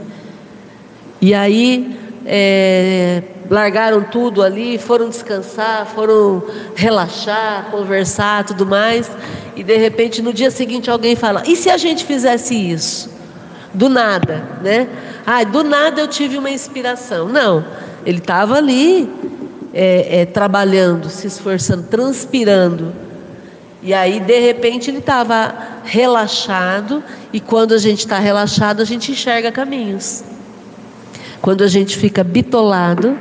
Speaker 1: E aí. É, largaram tudo ali, foram descansar, foram relaxar, conversar, tudo mais, e de repente no dia seguinte alguém fala: "E se a gente fizesse isso?" Do nada, né? Ah, do nada eu tive uma inspiração. Não, ele estava ali é, é, trabalhando, se esforçando, transpirando. E aí, de repente, ele estava relaxado, e quando a gente está relaxado, a gente enxerga caminhos. Quando a gente fica bitolado,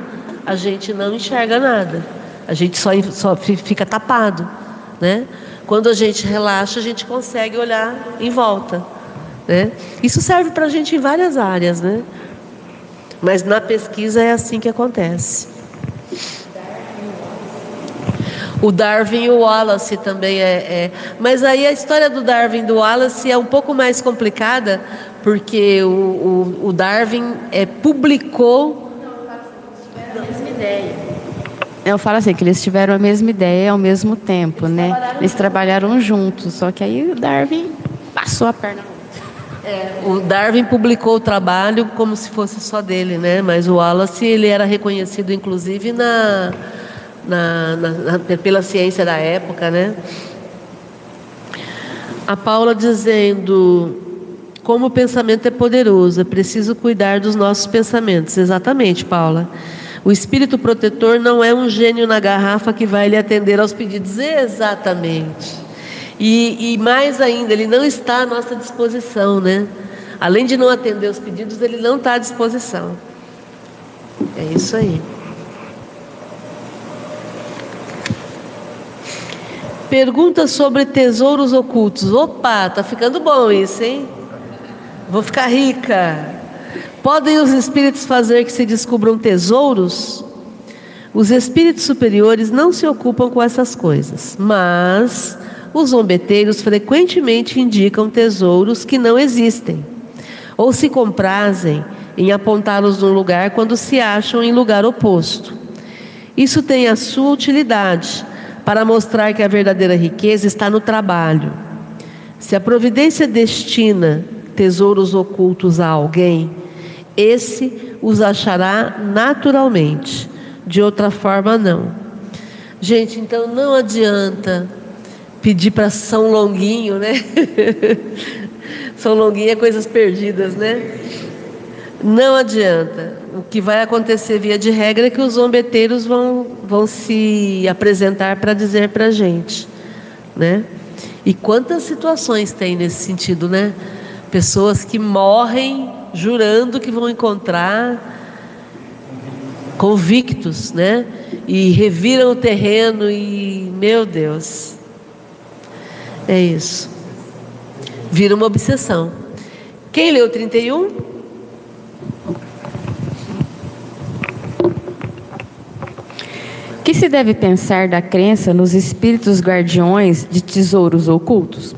Speaker 1: a gente não enxerga nada. A gente só, só fica tapado, né? Quando a gente relaxa, a gente consegue olhar em volta, né? Isso serve para a gente em várias áreas, né? Mas na pesquisa é assim que acontece. O Darwin e o Wallace também é, é, Mas aí a história do Darwin e do Wallace é um pouco mais complicada, porque o, o, o Darwin é, publicou
Speaker 3: ideia. Eu falo assim, que eles tiveram a mesma ideia ao mesmo tempo, eles né? Trabalharam eles trabalharam juntos, só que aí o Darwin passou a perna.
Speaker 1: É, o Darwin publicou o trabalho como se fosse só dele, né? Mas o Wallace ele era reconhecido, inclusive, na, na, na, na pela ciência da época, né? A Paula dizendo como o pensamento é poderoso, é preciso cuidar dos nossos pensamentos. Exatamente, Paula. O espírito protetor não é um gênio na garrafa que vai lhe atender aos pedidos. Exatamente. E, e mais ainda, ele não está à nossa disposição, né? Além de não atender os pedidos, ele não está à disposição. É isso aí. Pergunta sobre tesouros ocultos. Opa, tá ficando bom isso, hein? Vou ficar rica. Podem os espíritos fazer que se descubram tesouros? Os espíritos superiores não se ocupam com essas coisas, mas os zombeteiros frequentemente indicam tesouros que não existem, ou se comprazem em apontá-los num lugar quando se acham em lugar oposto. Isso tem a sua utilidade para mostrar que a verdadeira riqueza está no trabalho. Se a providência destina tesouros ocultos a alguém, esse os achará naturalmente, de outra forma não. Gente, então não adianta pedir para São Longuinho, né? São Longuinho é coisas perdidas, né? Não adianta. O que vai acontecer via de regra é que os zombeteiros vão, vão se apresentar para dizer para a gente, né? E quantas situações tem nesse sentido, né? Pessoas que morrem jurando que vão encontrar convictos, né? E reviram o terreno e, meu Deus, é isso. Vira uma obsessão. Quem leu 31?
Speaker 3: que se deve pensar da crença nos espíritos guardiões de tesouros ocultos?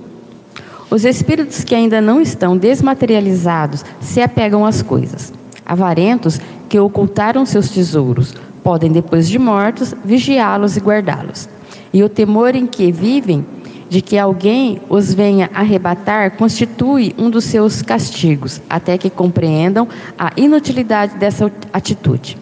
Speaker 3: Os espíritos que ainda não estão desmaterializados se apegam às coisas. Avarentos que ocultaram seus tesouros podem, depois de mortos, vigiá-los e guardá-los. E o temor em que vivem de que alguém os venha arrebatar constitui um dos seus castigos, até que compreendam a inutilidade dessa atitude.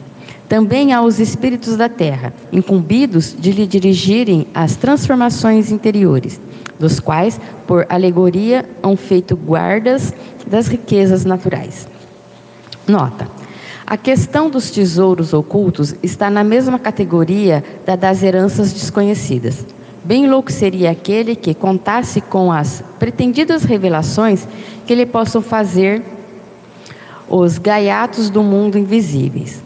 Speaker 3: Também há os espíritos da terra, incumbidos de lhe dirigirem as transformações interiores dos quais, por alegoria, hão feito guardas das riquezas naturais. Nota: a questão dos tesouros ocultos está na mesma categoria da das heranças desconhecidas. Bem louco seria aquele que contasse com as pretendidas revelações que lhe possam fazer os gaiatos do mundo invisíveis.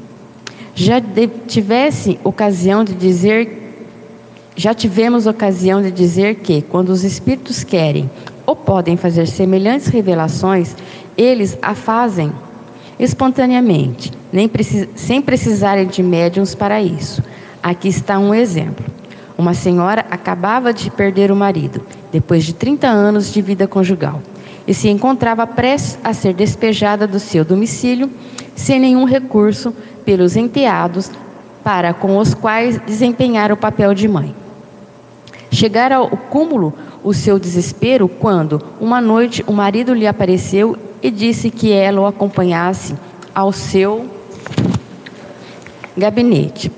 Speaker 3: Já tivesse ocasião de dizer já tivemos ocasião de dizer que, quando os espíritos querem ou podem fazer semelhantes revelações, eles a fazem espontaneamente, nem precis sem precisarem de médiums para isso. Aqui está um exemplo. Uma senhora acabava de perder o marido, depois de 30 anos de vida conjugal, e se encontrava prestes a ser despejada do seu domicílio, sem nenhum recurso pelos enteados para com os quais desempenhar o papel de mãe. Chegara ao cúmulo o seu desespero quando, uma noite, o marido lhe apareceu e disse que ela o acompanhasse ao seu gabinete.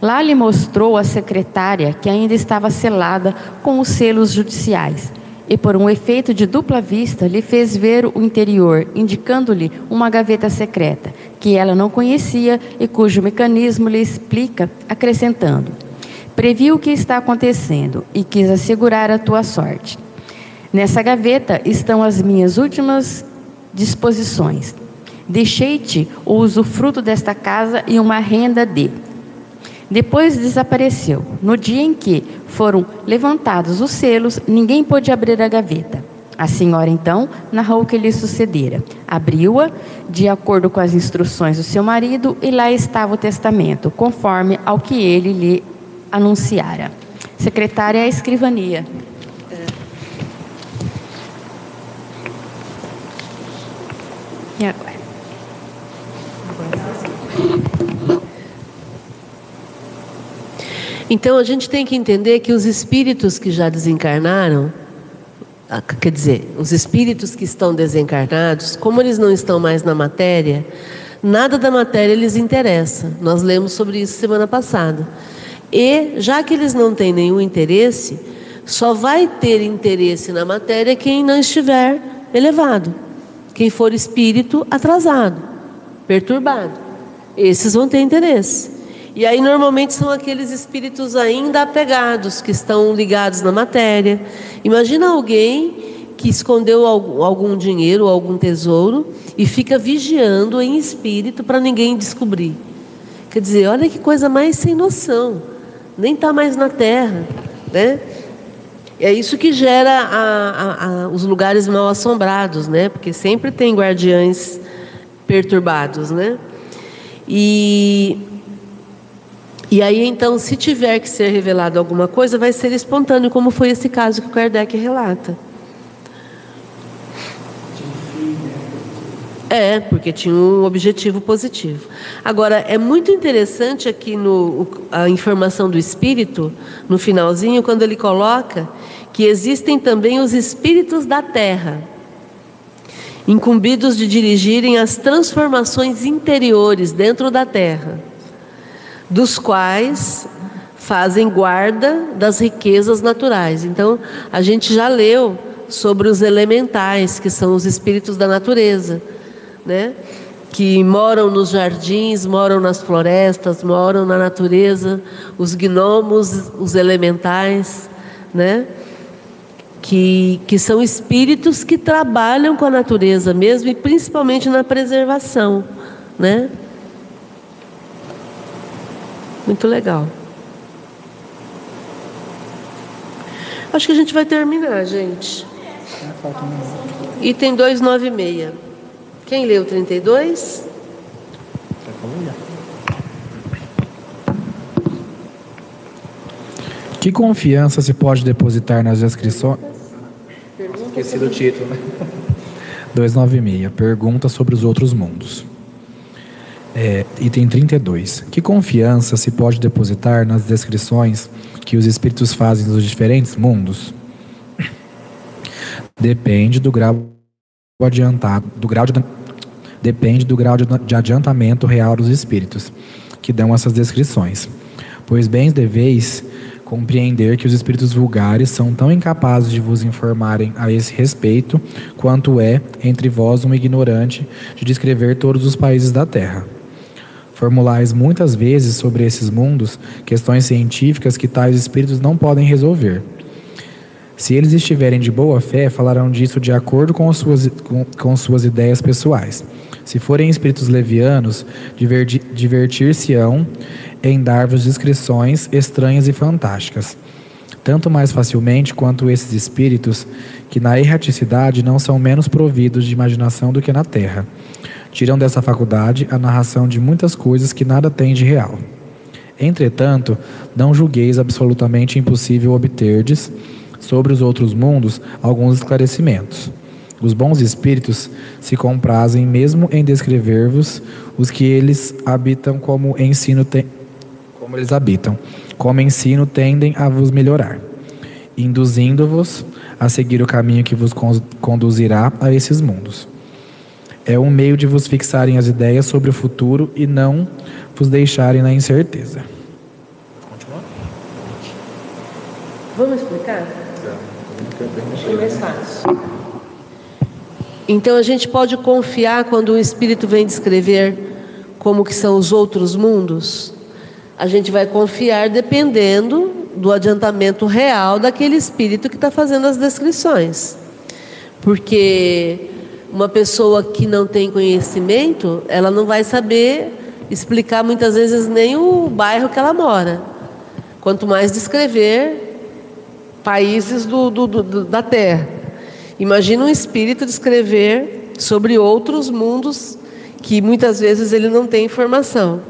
Speaker 3: Lá lhe mostrou a secretária que ainda estava selada com os selos judiciais e, por um efeito de dupla vista, lhe fez ver o interior, indicando-lhe uma gaveta secreta que ela não conhecia e cujo mecanismo lhe explica, acrescentando: Previ o que está acontecendo e quis assegurar a tua sorte. Nessa gaveta estão as minhas últimas disposições. Deixei-te o usufruto desta casa e uma renda de. Depois desapareceu. No dia em que foram levantados os selos, ninguém pôde abrir a gaveta. A senhora então narrou o que lhe sucedera. Abriu-a de acordo com as instruções do seu marido e lá estava o testamento, conforme ao que ele lhe anunciara. Secretária escrivania.
Speaker 5: E agora?
Speaker 1: Então a gente tem que entender que os espíritos que já desencarnaram, ah, quer dizer, os espíritos que estão desencarnados, como eles não estão mais na matéria, nada da matéria lhes interessa. Nós lemos sobre isso semana passada. E, já que eles não têm nenhum interesse, só vai ter interesse na matéria quem não estiver elevado, quem for espírito atrasado, perturbado. Esses vão ter interesse. E aí, normalmente, são aqueles espíritos ainda apegados, que estão ligados na matéria. Imagina alguém que escondeu algum dinheiro algum tesouro e fica vigiando em espírito para ninguém descobrir. Quer dizer, olha que coisa mais sem noção nem está mais na terra, né? É isso que gera a, a, a, os lugares mal assombrados, né? Porque sempre tem guardiães perturbados, né? E e aí então, se tiver que ser revelado alguma coisa, vai ser espontâneo, como foi esse caso que o Kardec relata. É, porque tinha um objetivo positivo. Agora, é muito interessante aqui no, a informação do espírito, no finalzinho, quando ele coloca que existem também os espíritos da terra, incumbidos de dirigirem as transformações interiores dentro da terra, dos quais fazem guarda das riquezas naturais. Então, a gente já leu sobre os elementais, que são os espíritos da natureza né? que moram nos jardins, moram nas florestas, moram na natureza, os gnomos, os elementais, né? Que, que são espíritos que trabalham com a natureza mesmo e principalmente na preservação, né? Muito legal. Acho que a gente vai terminar, gente. Item 296. Quem leu 32?
Speaker 4: Que confiança se pode depositar nas descrições? Esqueci do título, né? 296. Pergunta sobre os outros mundos. É, item 32. Que confiança se pode depositar nas descrições que os espíritos fazem dos diferentes mundos? Depende do grau adiantado, do grau de depende do grau de adiantamento real dos espíritos, que dão essas descrições. Pois bem deveis compreender que os espíritos vulgares são tão incapazes de vos informarem a esse respeito, quanto é entre vós um ignorante de descrever todos os países da terra. Formulais muitas vezes sobre esses mundos questões científicas que tais espíritos não podem resolver. Se eles estiverem de boa fé, falarão disso de acordo com suas, com, com suas ideias pessoais. Se forem espíritos levianos, divertir-se-ão em dar-vos descrições estranhas e fantásticas. Tanto mais facilmente quanto esses espíritos, que na erraticidade não são menos providos de imaginação do que na terra, tiram dessa faculdade a narração de muitas coisas que nada têm de real. Entretanto, não julgueis absolutamente impossível obterdes, sobre os outros mundos, alguns esclarecimentos os bons espíritos se comprazem mesmo em descrever-vos os que eles habitam como ensino te... como eles habitam, como ensino tendem a vos melhorar, induzindo-vos a seguir o caminho que vos conduzirá a esses mundos. É um meio de vos fixarem as ideias sobre o futuro e não vos deixarem na incerteza.
Speaker 1: Vamos explicar? É mais fácil. Então a gente pode confiar quando o Espírito vem descrever como que são os outros mundos? A gente vai confiar dependendo do adiantamento real daquele Espírito que está fazendo as descrições. Porque uma pessoa que não tem conhecimento, ela não vai saber explicar muitas vezes nem o bairro que ela mora. Quanto mais descrever países do, do, do da Terra. Imagina um espírito descrever sobre outros mundos que muitas vezes ele não tem informação.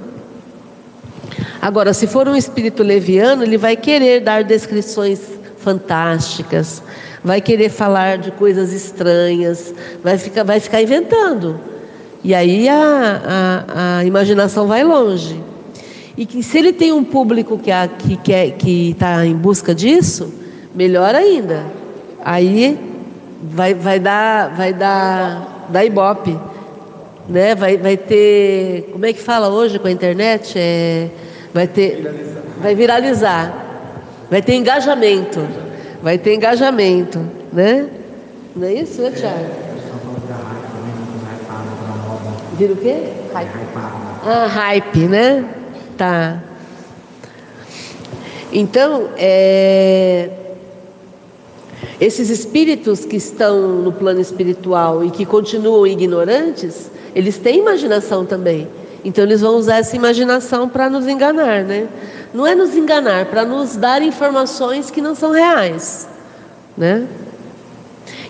Speaker 1: Agora, se for um espírito leviano, ele vai querer dar descrições fantásticas, vai querer falar de coisas estranhas, vai ficar, vai ficar inventando. E aí a, a, a imaginação vai longe. E que se ele tem um público que está que, que, tá em busca disso, melhor ainda. Aí vai, vai dar, vai dar, dar ibope, né? Vai, vai ter, como é que fala hoje com a internet? É, vai ter, vai viralizar, vai ter engajamento, vai ter engajamento, né? Não é isso, né, Tiago? Vira o quê? Hype. Ah, hype, né? Tá. Então, é, esses espíritos que estão no plano espiritual e que continuam ignorantes, eles têm imaginação também. Então eles vão usar essa imaginação para nos enganar, né? Não é nos enganar, para nos dar informações que não são reais, né?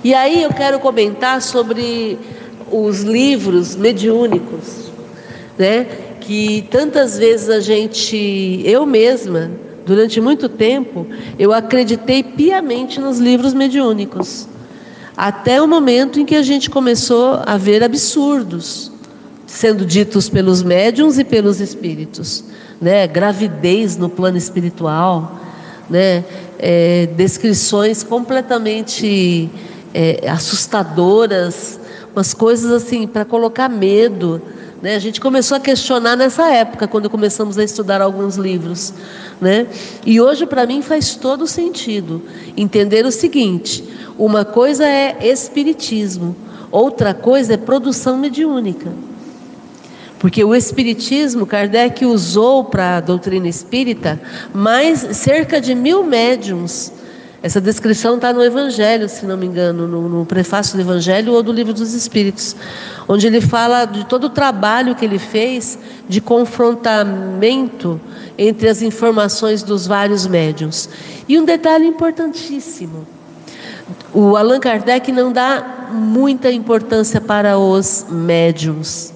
Speaker 1: E aí eu quero comentar sobre os livros mediúnicos, né? Que tantas vezes a gente, eu mesma, Durante muito tempo, eu acreditei piamente nos livros mediúnicos. até o momento em que a gente começou a ver absurdos sendo ditos pelos médiums e pelos espíritos, né? Gravidez no plano espiritual, né? É, descrições completamente é, assustadoras, umas coisas assim para colocar medo. Né? A gente começou a questionar nessa época, quando começamos a estudar alguns livros. Né? E hoje, para mim, faz todo sentido entender o seguinte: uma coisa é espiritismo, outra coisa é produção mediúnica. Porque o Espiritismo, Kardec usou para a doutrina espírita mais cerca de mil médiums. Essa descrição está no Evangelho, se não me engano, no, no, prefácio do Evangelho ou do Livro dos Espíritos, onde ele fala de todo o trabalho que ele fez de confrontamento entre as informações dos vários médiums. E um detalhe importantíssimo: o Allan Kardec não dá muita importância para os médiums.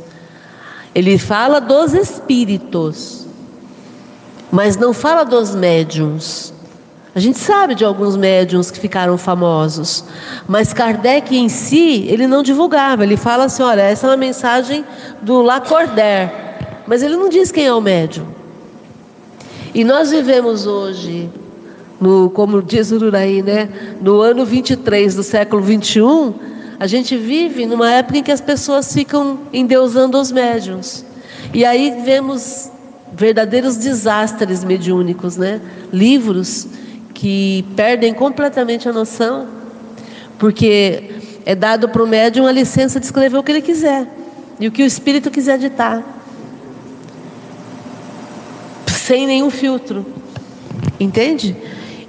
Speaker 1: Ele fala dos espíritos, mas não fala dos médiums. A gente sabe de alguns médiums que ficaram famosos, mas Kardec em si, ele não divulgava. Ele fala assim: olha, essa é uma mensagem do Lacordaire, mas ele não diz quem é o médium. E nós vivemos hoje, no, como diz o Uraí, né, no ano 23 do século 21, a gente vive numa época em que as pessoas ficam endeusando os médiums. E aí vemos verdadeiros desastres mediúnicos, né? Livros que perdem completamente a noção, porque é dado para o médium a licença de escrever o que ele quiser e o que o espírito quiser ditar, sem nenhum filtro, entende?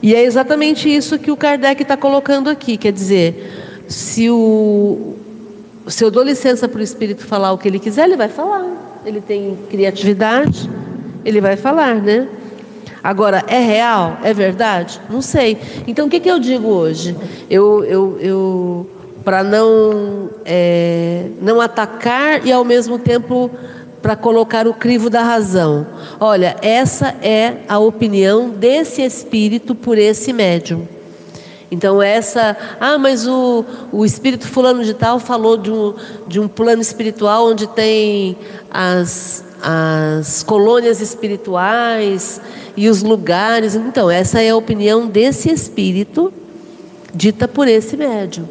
Speaker 1: E é exatamente isso que o Kardec está colocando aqui, quer dizer, se, o, se eu dou licença para o Espírito falar o que ele quiser, ele vai falar. Ele tem criatividade, ele vai falar, né? Agora, é real? É verdade? Não sei. Então, o que, que eu digo hoje? Eu, eu, eu para não, é, não atacar e, ao mesmo tempo, para colocar o crivo da razão. Olha, essa é a opinião desse espírito por esse médium. Então, essa. Ah, mas o, o espírito fulano de tal falou de um, de um plano espiritual onde tem as, as colônias espirituais e os lugares. Então, essa é a opinião desse espírito, dita por esse médium.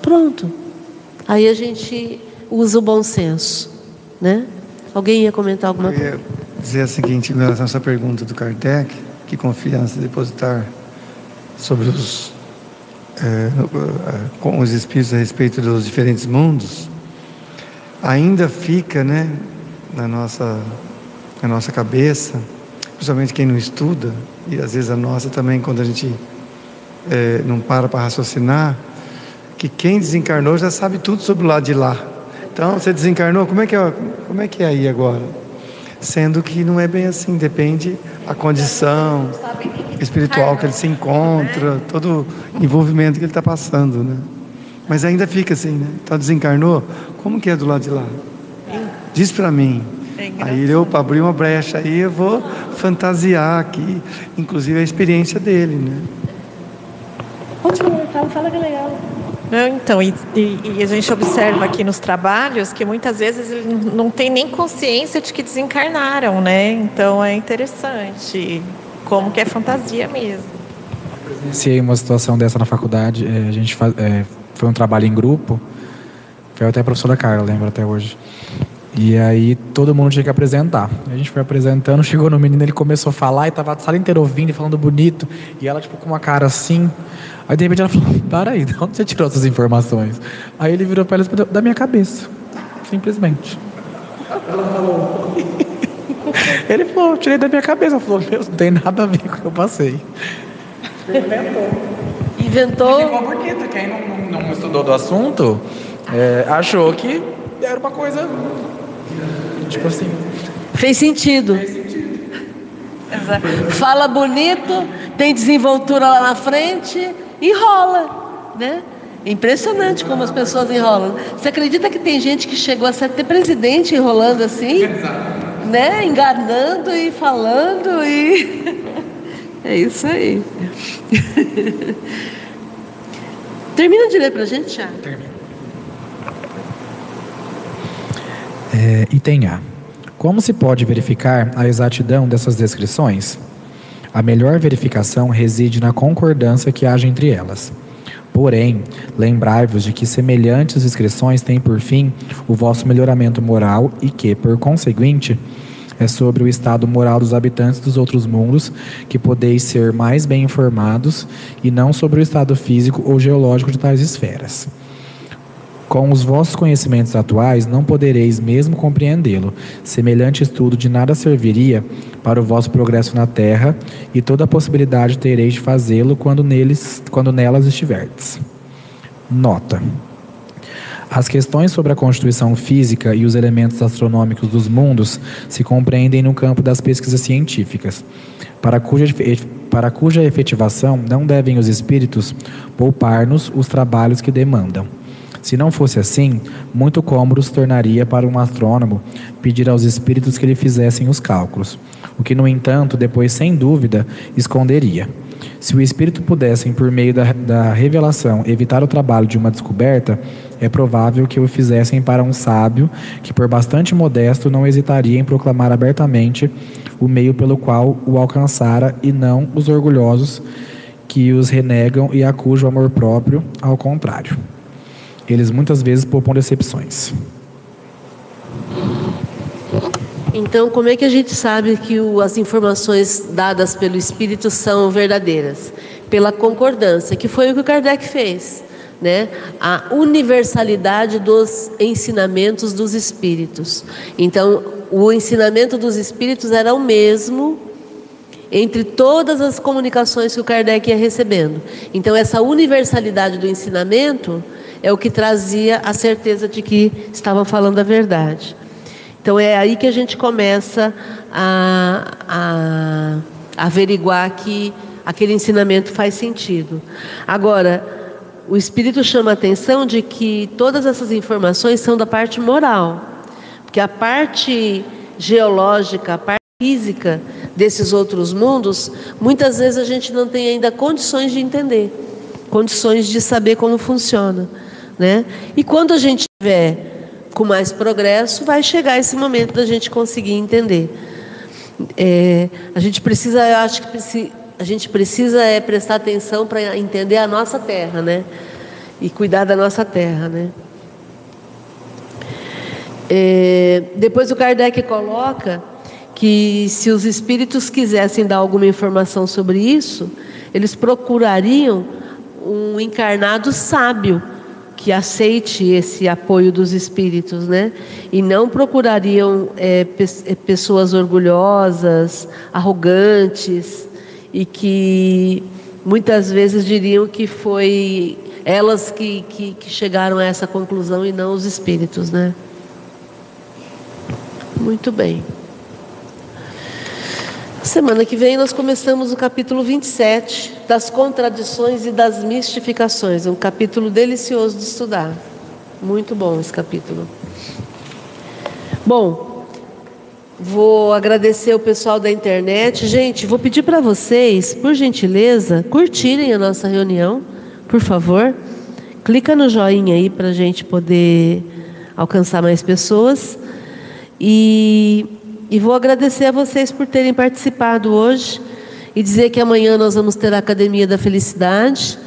Speaker 1: Pronto. Aí a gente usa o bom senso. Né? Alguém ia comentar alguma coisa? Eu ia
Speaker 2: dizer o seguinte, em relação a essa pergunta do Kardec, que confiança depositar sobre os, é, com os espíritos a respeito dos diferentes mundos, ainda fica né, na, nossa, na nossa cabeça, principalmente quem não estuda, e às vezes a nossa também, quando a gente é, não para para raciocinar, que quem desencarnou já sabe tudo sobre o lado de lá. Então, você desencarnou, como é que é, como é, que é aí agora? Sendo que não é bem assim, depende a condição espiritual que ele se encontra, todo o envolvimento que ele está passando, né? Mas ainda fica assim, né? Então desencarnou, como que é do lado de lá? Diz para mim. É aí eu para abrir uma brecha aí eu vou fantasiar aqui, inclusive a experiência dele, né?
Speaker 1: Continua, fala, fala que é legal.
Speaker 5: Não, então, e, e, e, a gente observa aqui nos trabalhos que muitas vezes eles não têm nem consciência de que desencarnaram, né? Então é interessante como que é fantasia mesmo.
Speaker 4: Presenciei uma situação dessa na faculdade. É, a gente faz, é, foi um trabalho em grupo. Foi até a professora Carla, lembro até hoje. E aí todo mundo tinha que apresentar. A gente foi apresentando, chegou no menino, ele começou a falar e tava a sala inteira ouvindo e falando bonito. E ela, tipo, com uma cara assim. Aí de repente ela falou: Para aí, de onde você tirou essas informações? Aí ele virou para ela e falou: Da minha cabeça. Simplesmente. Ela falou. Ele falou: Tirei da minha cabeça. Falou: Meu, não tem nada a ver com o que eu passei.
Speaker 1: Inventou. Inventou.
Speaker 4: E ficou bonito. Quem não, não, não estudou do assunto é, achou que era uma coisa Tipo assim.
Speaker 1: Fez sentido. Fez sentido. Fala bonito, tem desenvoltura lá na frente e rola, né? Impressionante como as pessoas enrolam. Você acredita que tem gente que chegou a ser até presidente enrolando assim? Exato. Né? Enganando e falando e. É isso aí. Termina de ler para a gente, Thiago.
Speaker 4: Termina. É, item A. Como se pode verificar a exatidão dessas descrições? A melhor verificação reside na concordância que haja entre elas. Porém, lembrai-vos de que semelhantes descrições têm por fim o vosso melhoramento moral e que, por conseguinte, é sobre o estado moral dos habitantes dos outros mundos que podeis ser mais bem informados e não sobre o estado físico ou geológico de tais esferas. Com os vossos conhecimentos atuais, não podereis mesmo compreendê-lo. Semelhante estudo de nada serviria para o vosso progresso na terra, e toda a possibilidade tereis de fazê-lo quando, neles, quando nelas estiverdes. Nota. As questões sobre a constituição física e os elementos astronômicos dos mundos se compreendem no campo das pesquisas científicas, para cuja, para cuja efetivação não devem os espíritos poupar-nos os trabalhos que demandam. Se não fosse assim, muito cômodo se tornaria para um astrônomo pedir aos espíritos que lhe fizessem os cálculos, o que, no entanto, depois, sem dúvida, esconderia. Se o espírito pudessem, por meio da, da revelação, evitar o trabalho de uma descoberta, é provável que o fizessem para um sábio que, por bastante modesto, não hesitaria em proclamar abertamente o meio pelo qual o alcançara e não os orgulhosos que os renegam e acusam o amor próprio, ao contrário. Eles muitas vezes poupam decepções.
Speaker 1: Então, como é que a gente sabe que o, as informações dadas pelo Espírito são verdadeiras? Pela concordância, que foi o que o Kardec fez. Né? A universalidade dos ensinamentos dos Espíritos. Então, o ensinamento dos Espíritos era o mesmo entre todas as comunicações que o Kardec ia recebendo. Então, essa universalidade do ensinamento é o que trazia a certeza de que estavam falando a verdade. Então é aí que a gente começa a, a, a averiguar que aquele ensinamento faz sentido. Agora, o Espírito chama a atenção de que todas essas informações são da parte moral, porque a parte geológica, a parte física desses outros mundos, muitas vezes a gente não tem ainda condições de entender, condições de saber como funciona. Né? E quando a gente tiver com mais progresso, vai chegar esse momento da gente conseguir entender. É, a gente precisa, eu acho que a gente precisa é prestar atenção para entender a nossa terra, né? E cuidar da nossa terra, né? É, depois o Kardec coloca que se os espíritos quisessem dar alguma informação sobre isso, eles procurariam um encarnado sábio que aceite esse apoio dos espíritos, né? E não procurariam é, é, pessoas orgulhosas, arrogantes e que muitas vezes diriam que foi elas que, que, que chegaram a essa conclusão e não os espíritos, né? Muito bem. Semana que vem nós começamos o capítulo 27 das contradições e das mistificações. Um capítulo delicioso de estudar. Muito bom esse capítulo. Bom, vou agradecer o pessoal da internet. Gente, vou pedir para vocês, por gentileza, curtirem a nossa reunião, por favor. Clica no joinha aí para a gente poder alcançar mais pessoas. E e vou agradecer a vocês por terem participado hoje e dizer que amanhã nós vamos ter a Academia da Felicidade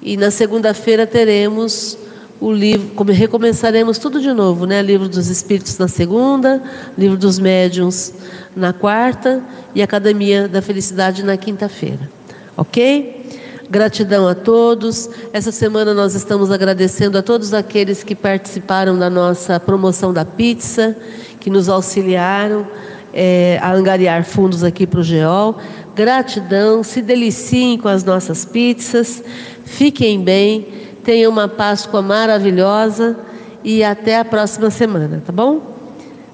Speaker 1: e na segunda-feira teremos o livro, recomeçaremos tudo de novo, né? Livro dos Espíritos na segunda, Livro dos Médiuns na quarta e Academia da Felicidade na quinta-feira. Ok? Gratidão a todos. Essa semana nós estamos agradecendo a todos aqueles que participaram da nossa promoção da pizza que nos auxiliaram é, a angariar fundos aqui para o GEOL. Gratidão, se deliciem com as nossas pizzas, fiquem bem, tenham uma Páscoa maravilhosa e até a próxima semana, tá bom?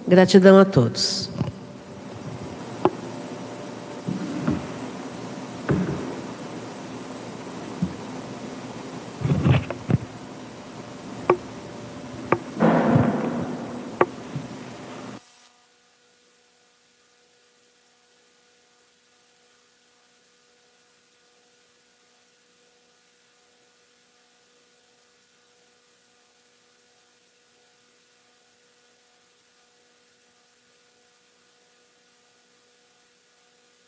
Speaker 1: Gratidão a todos.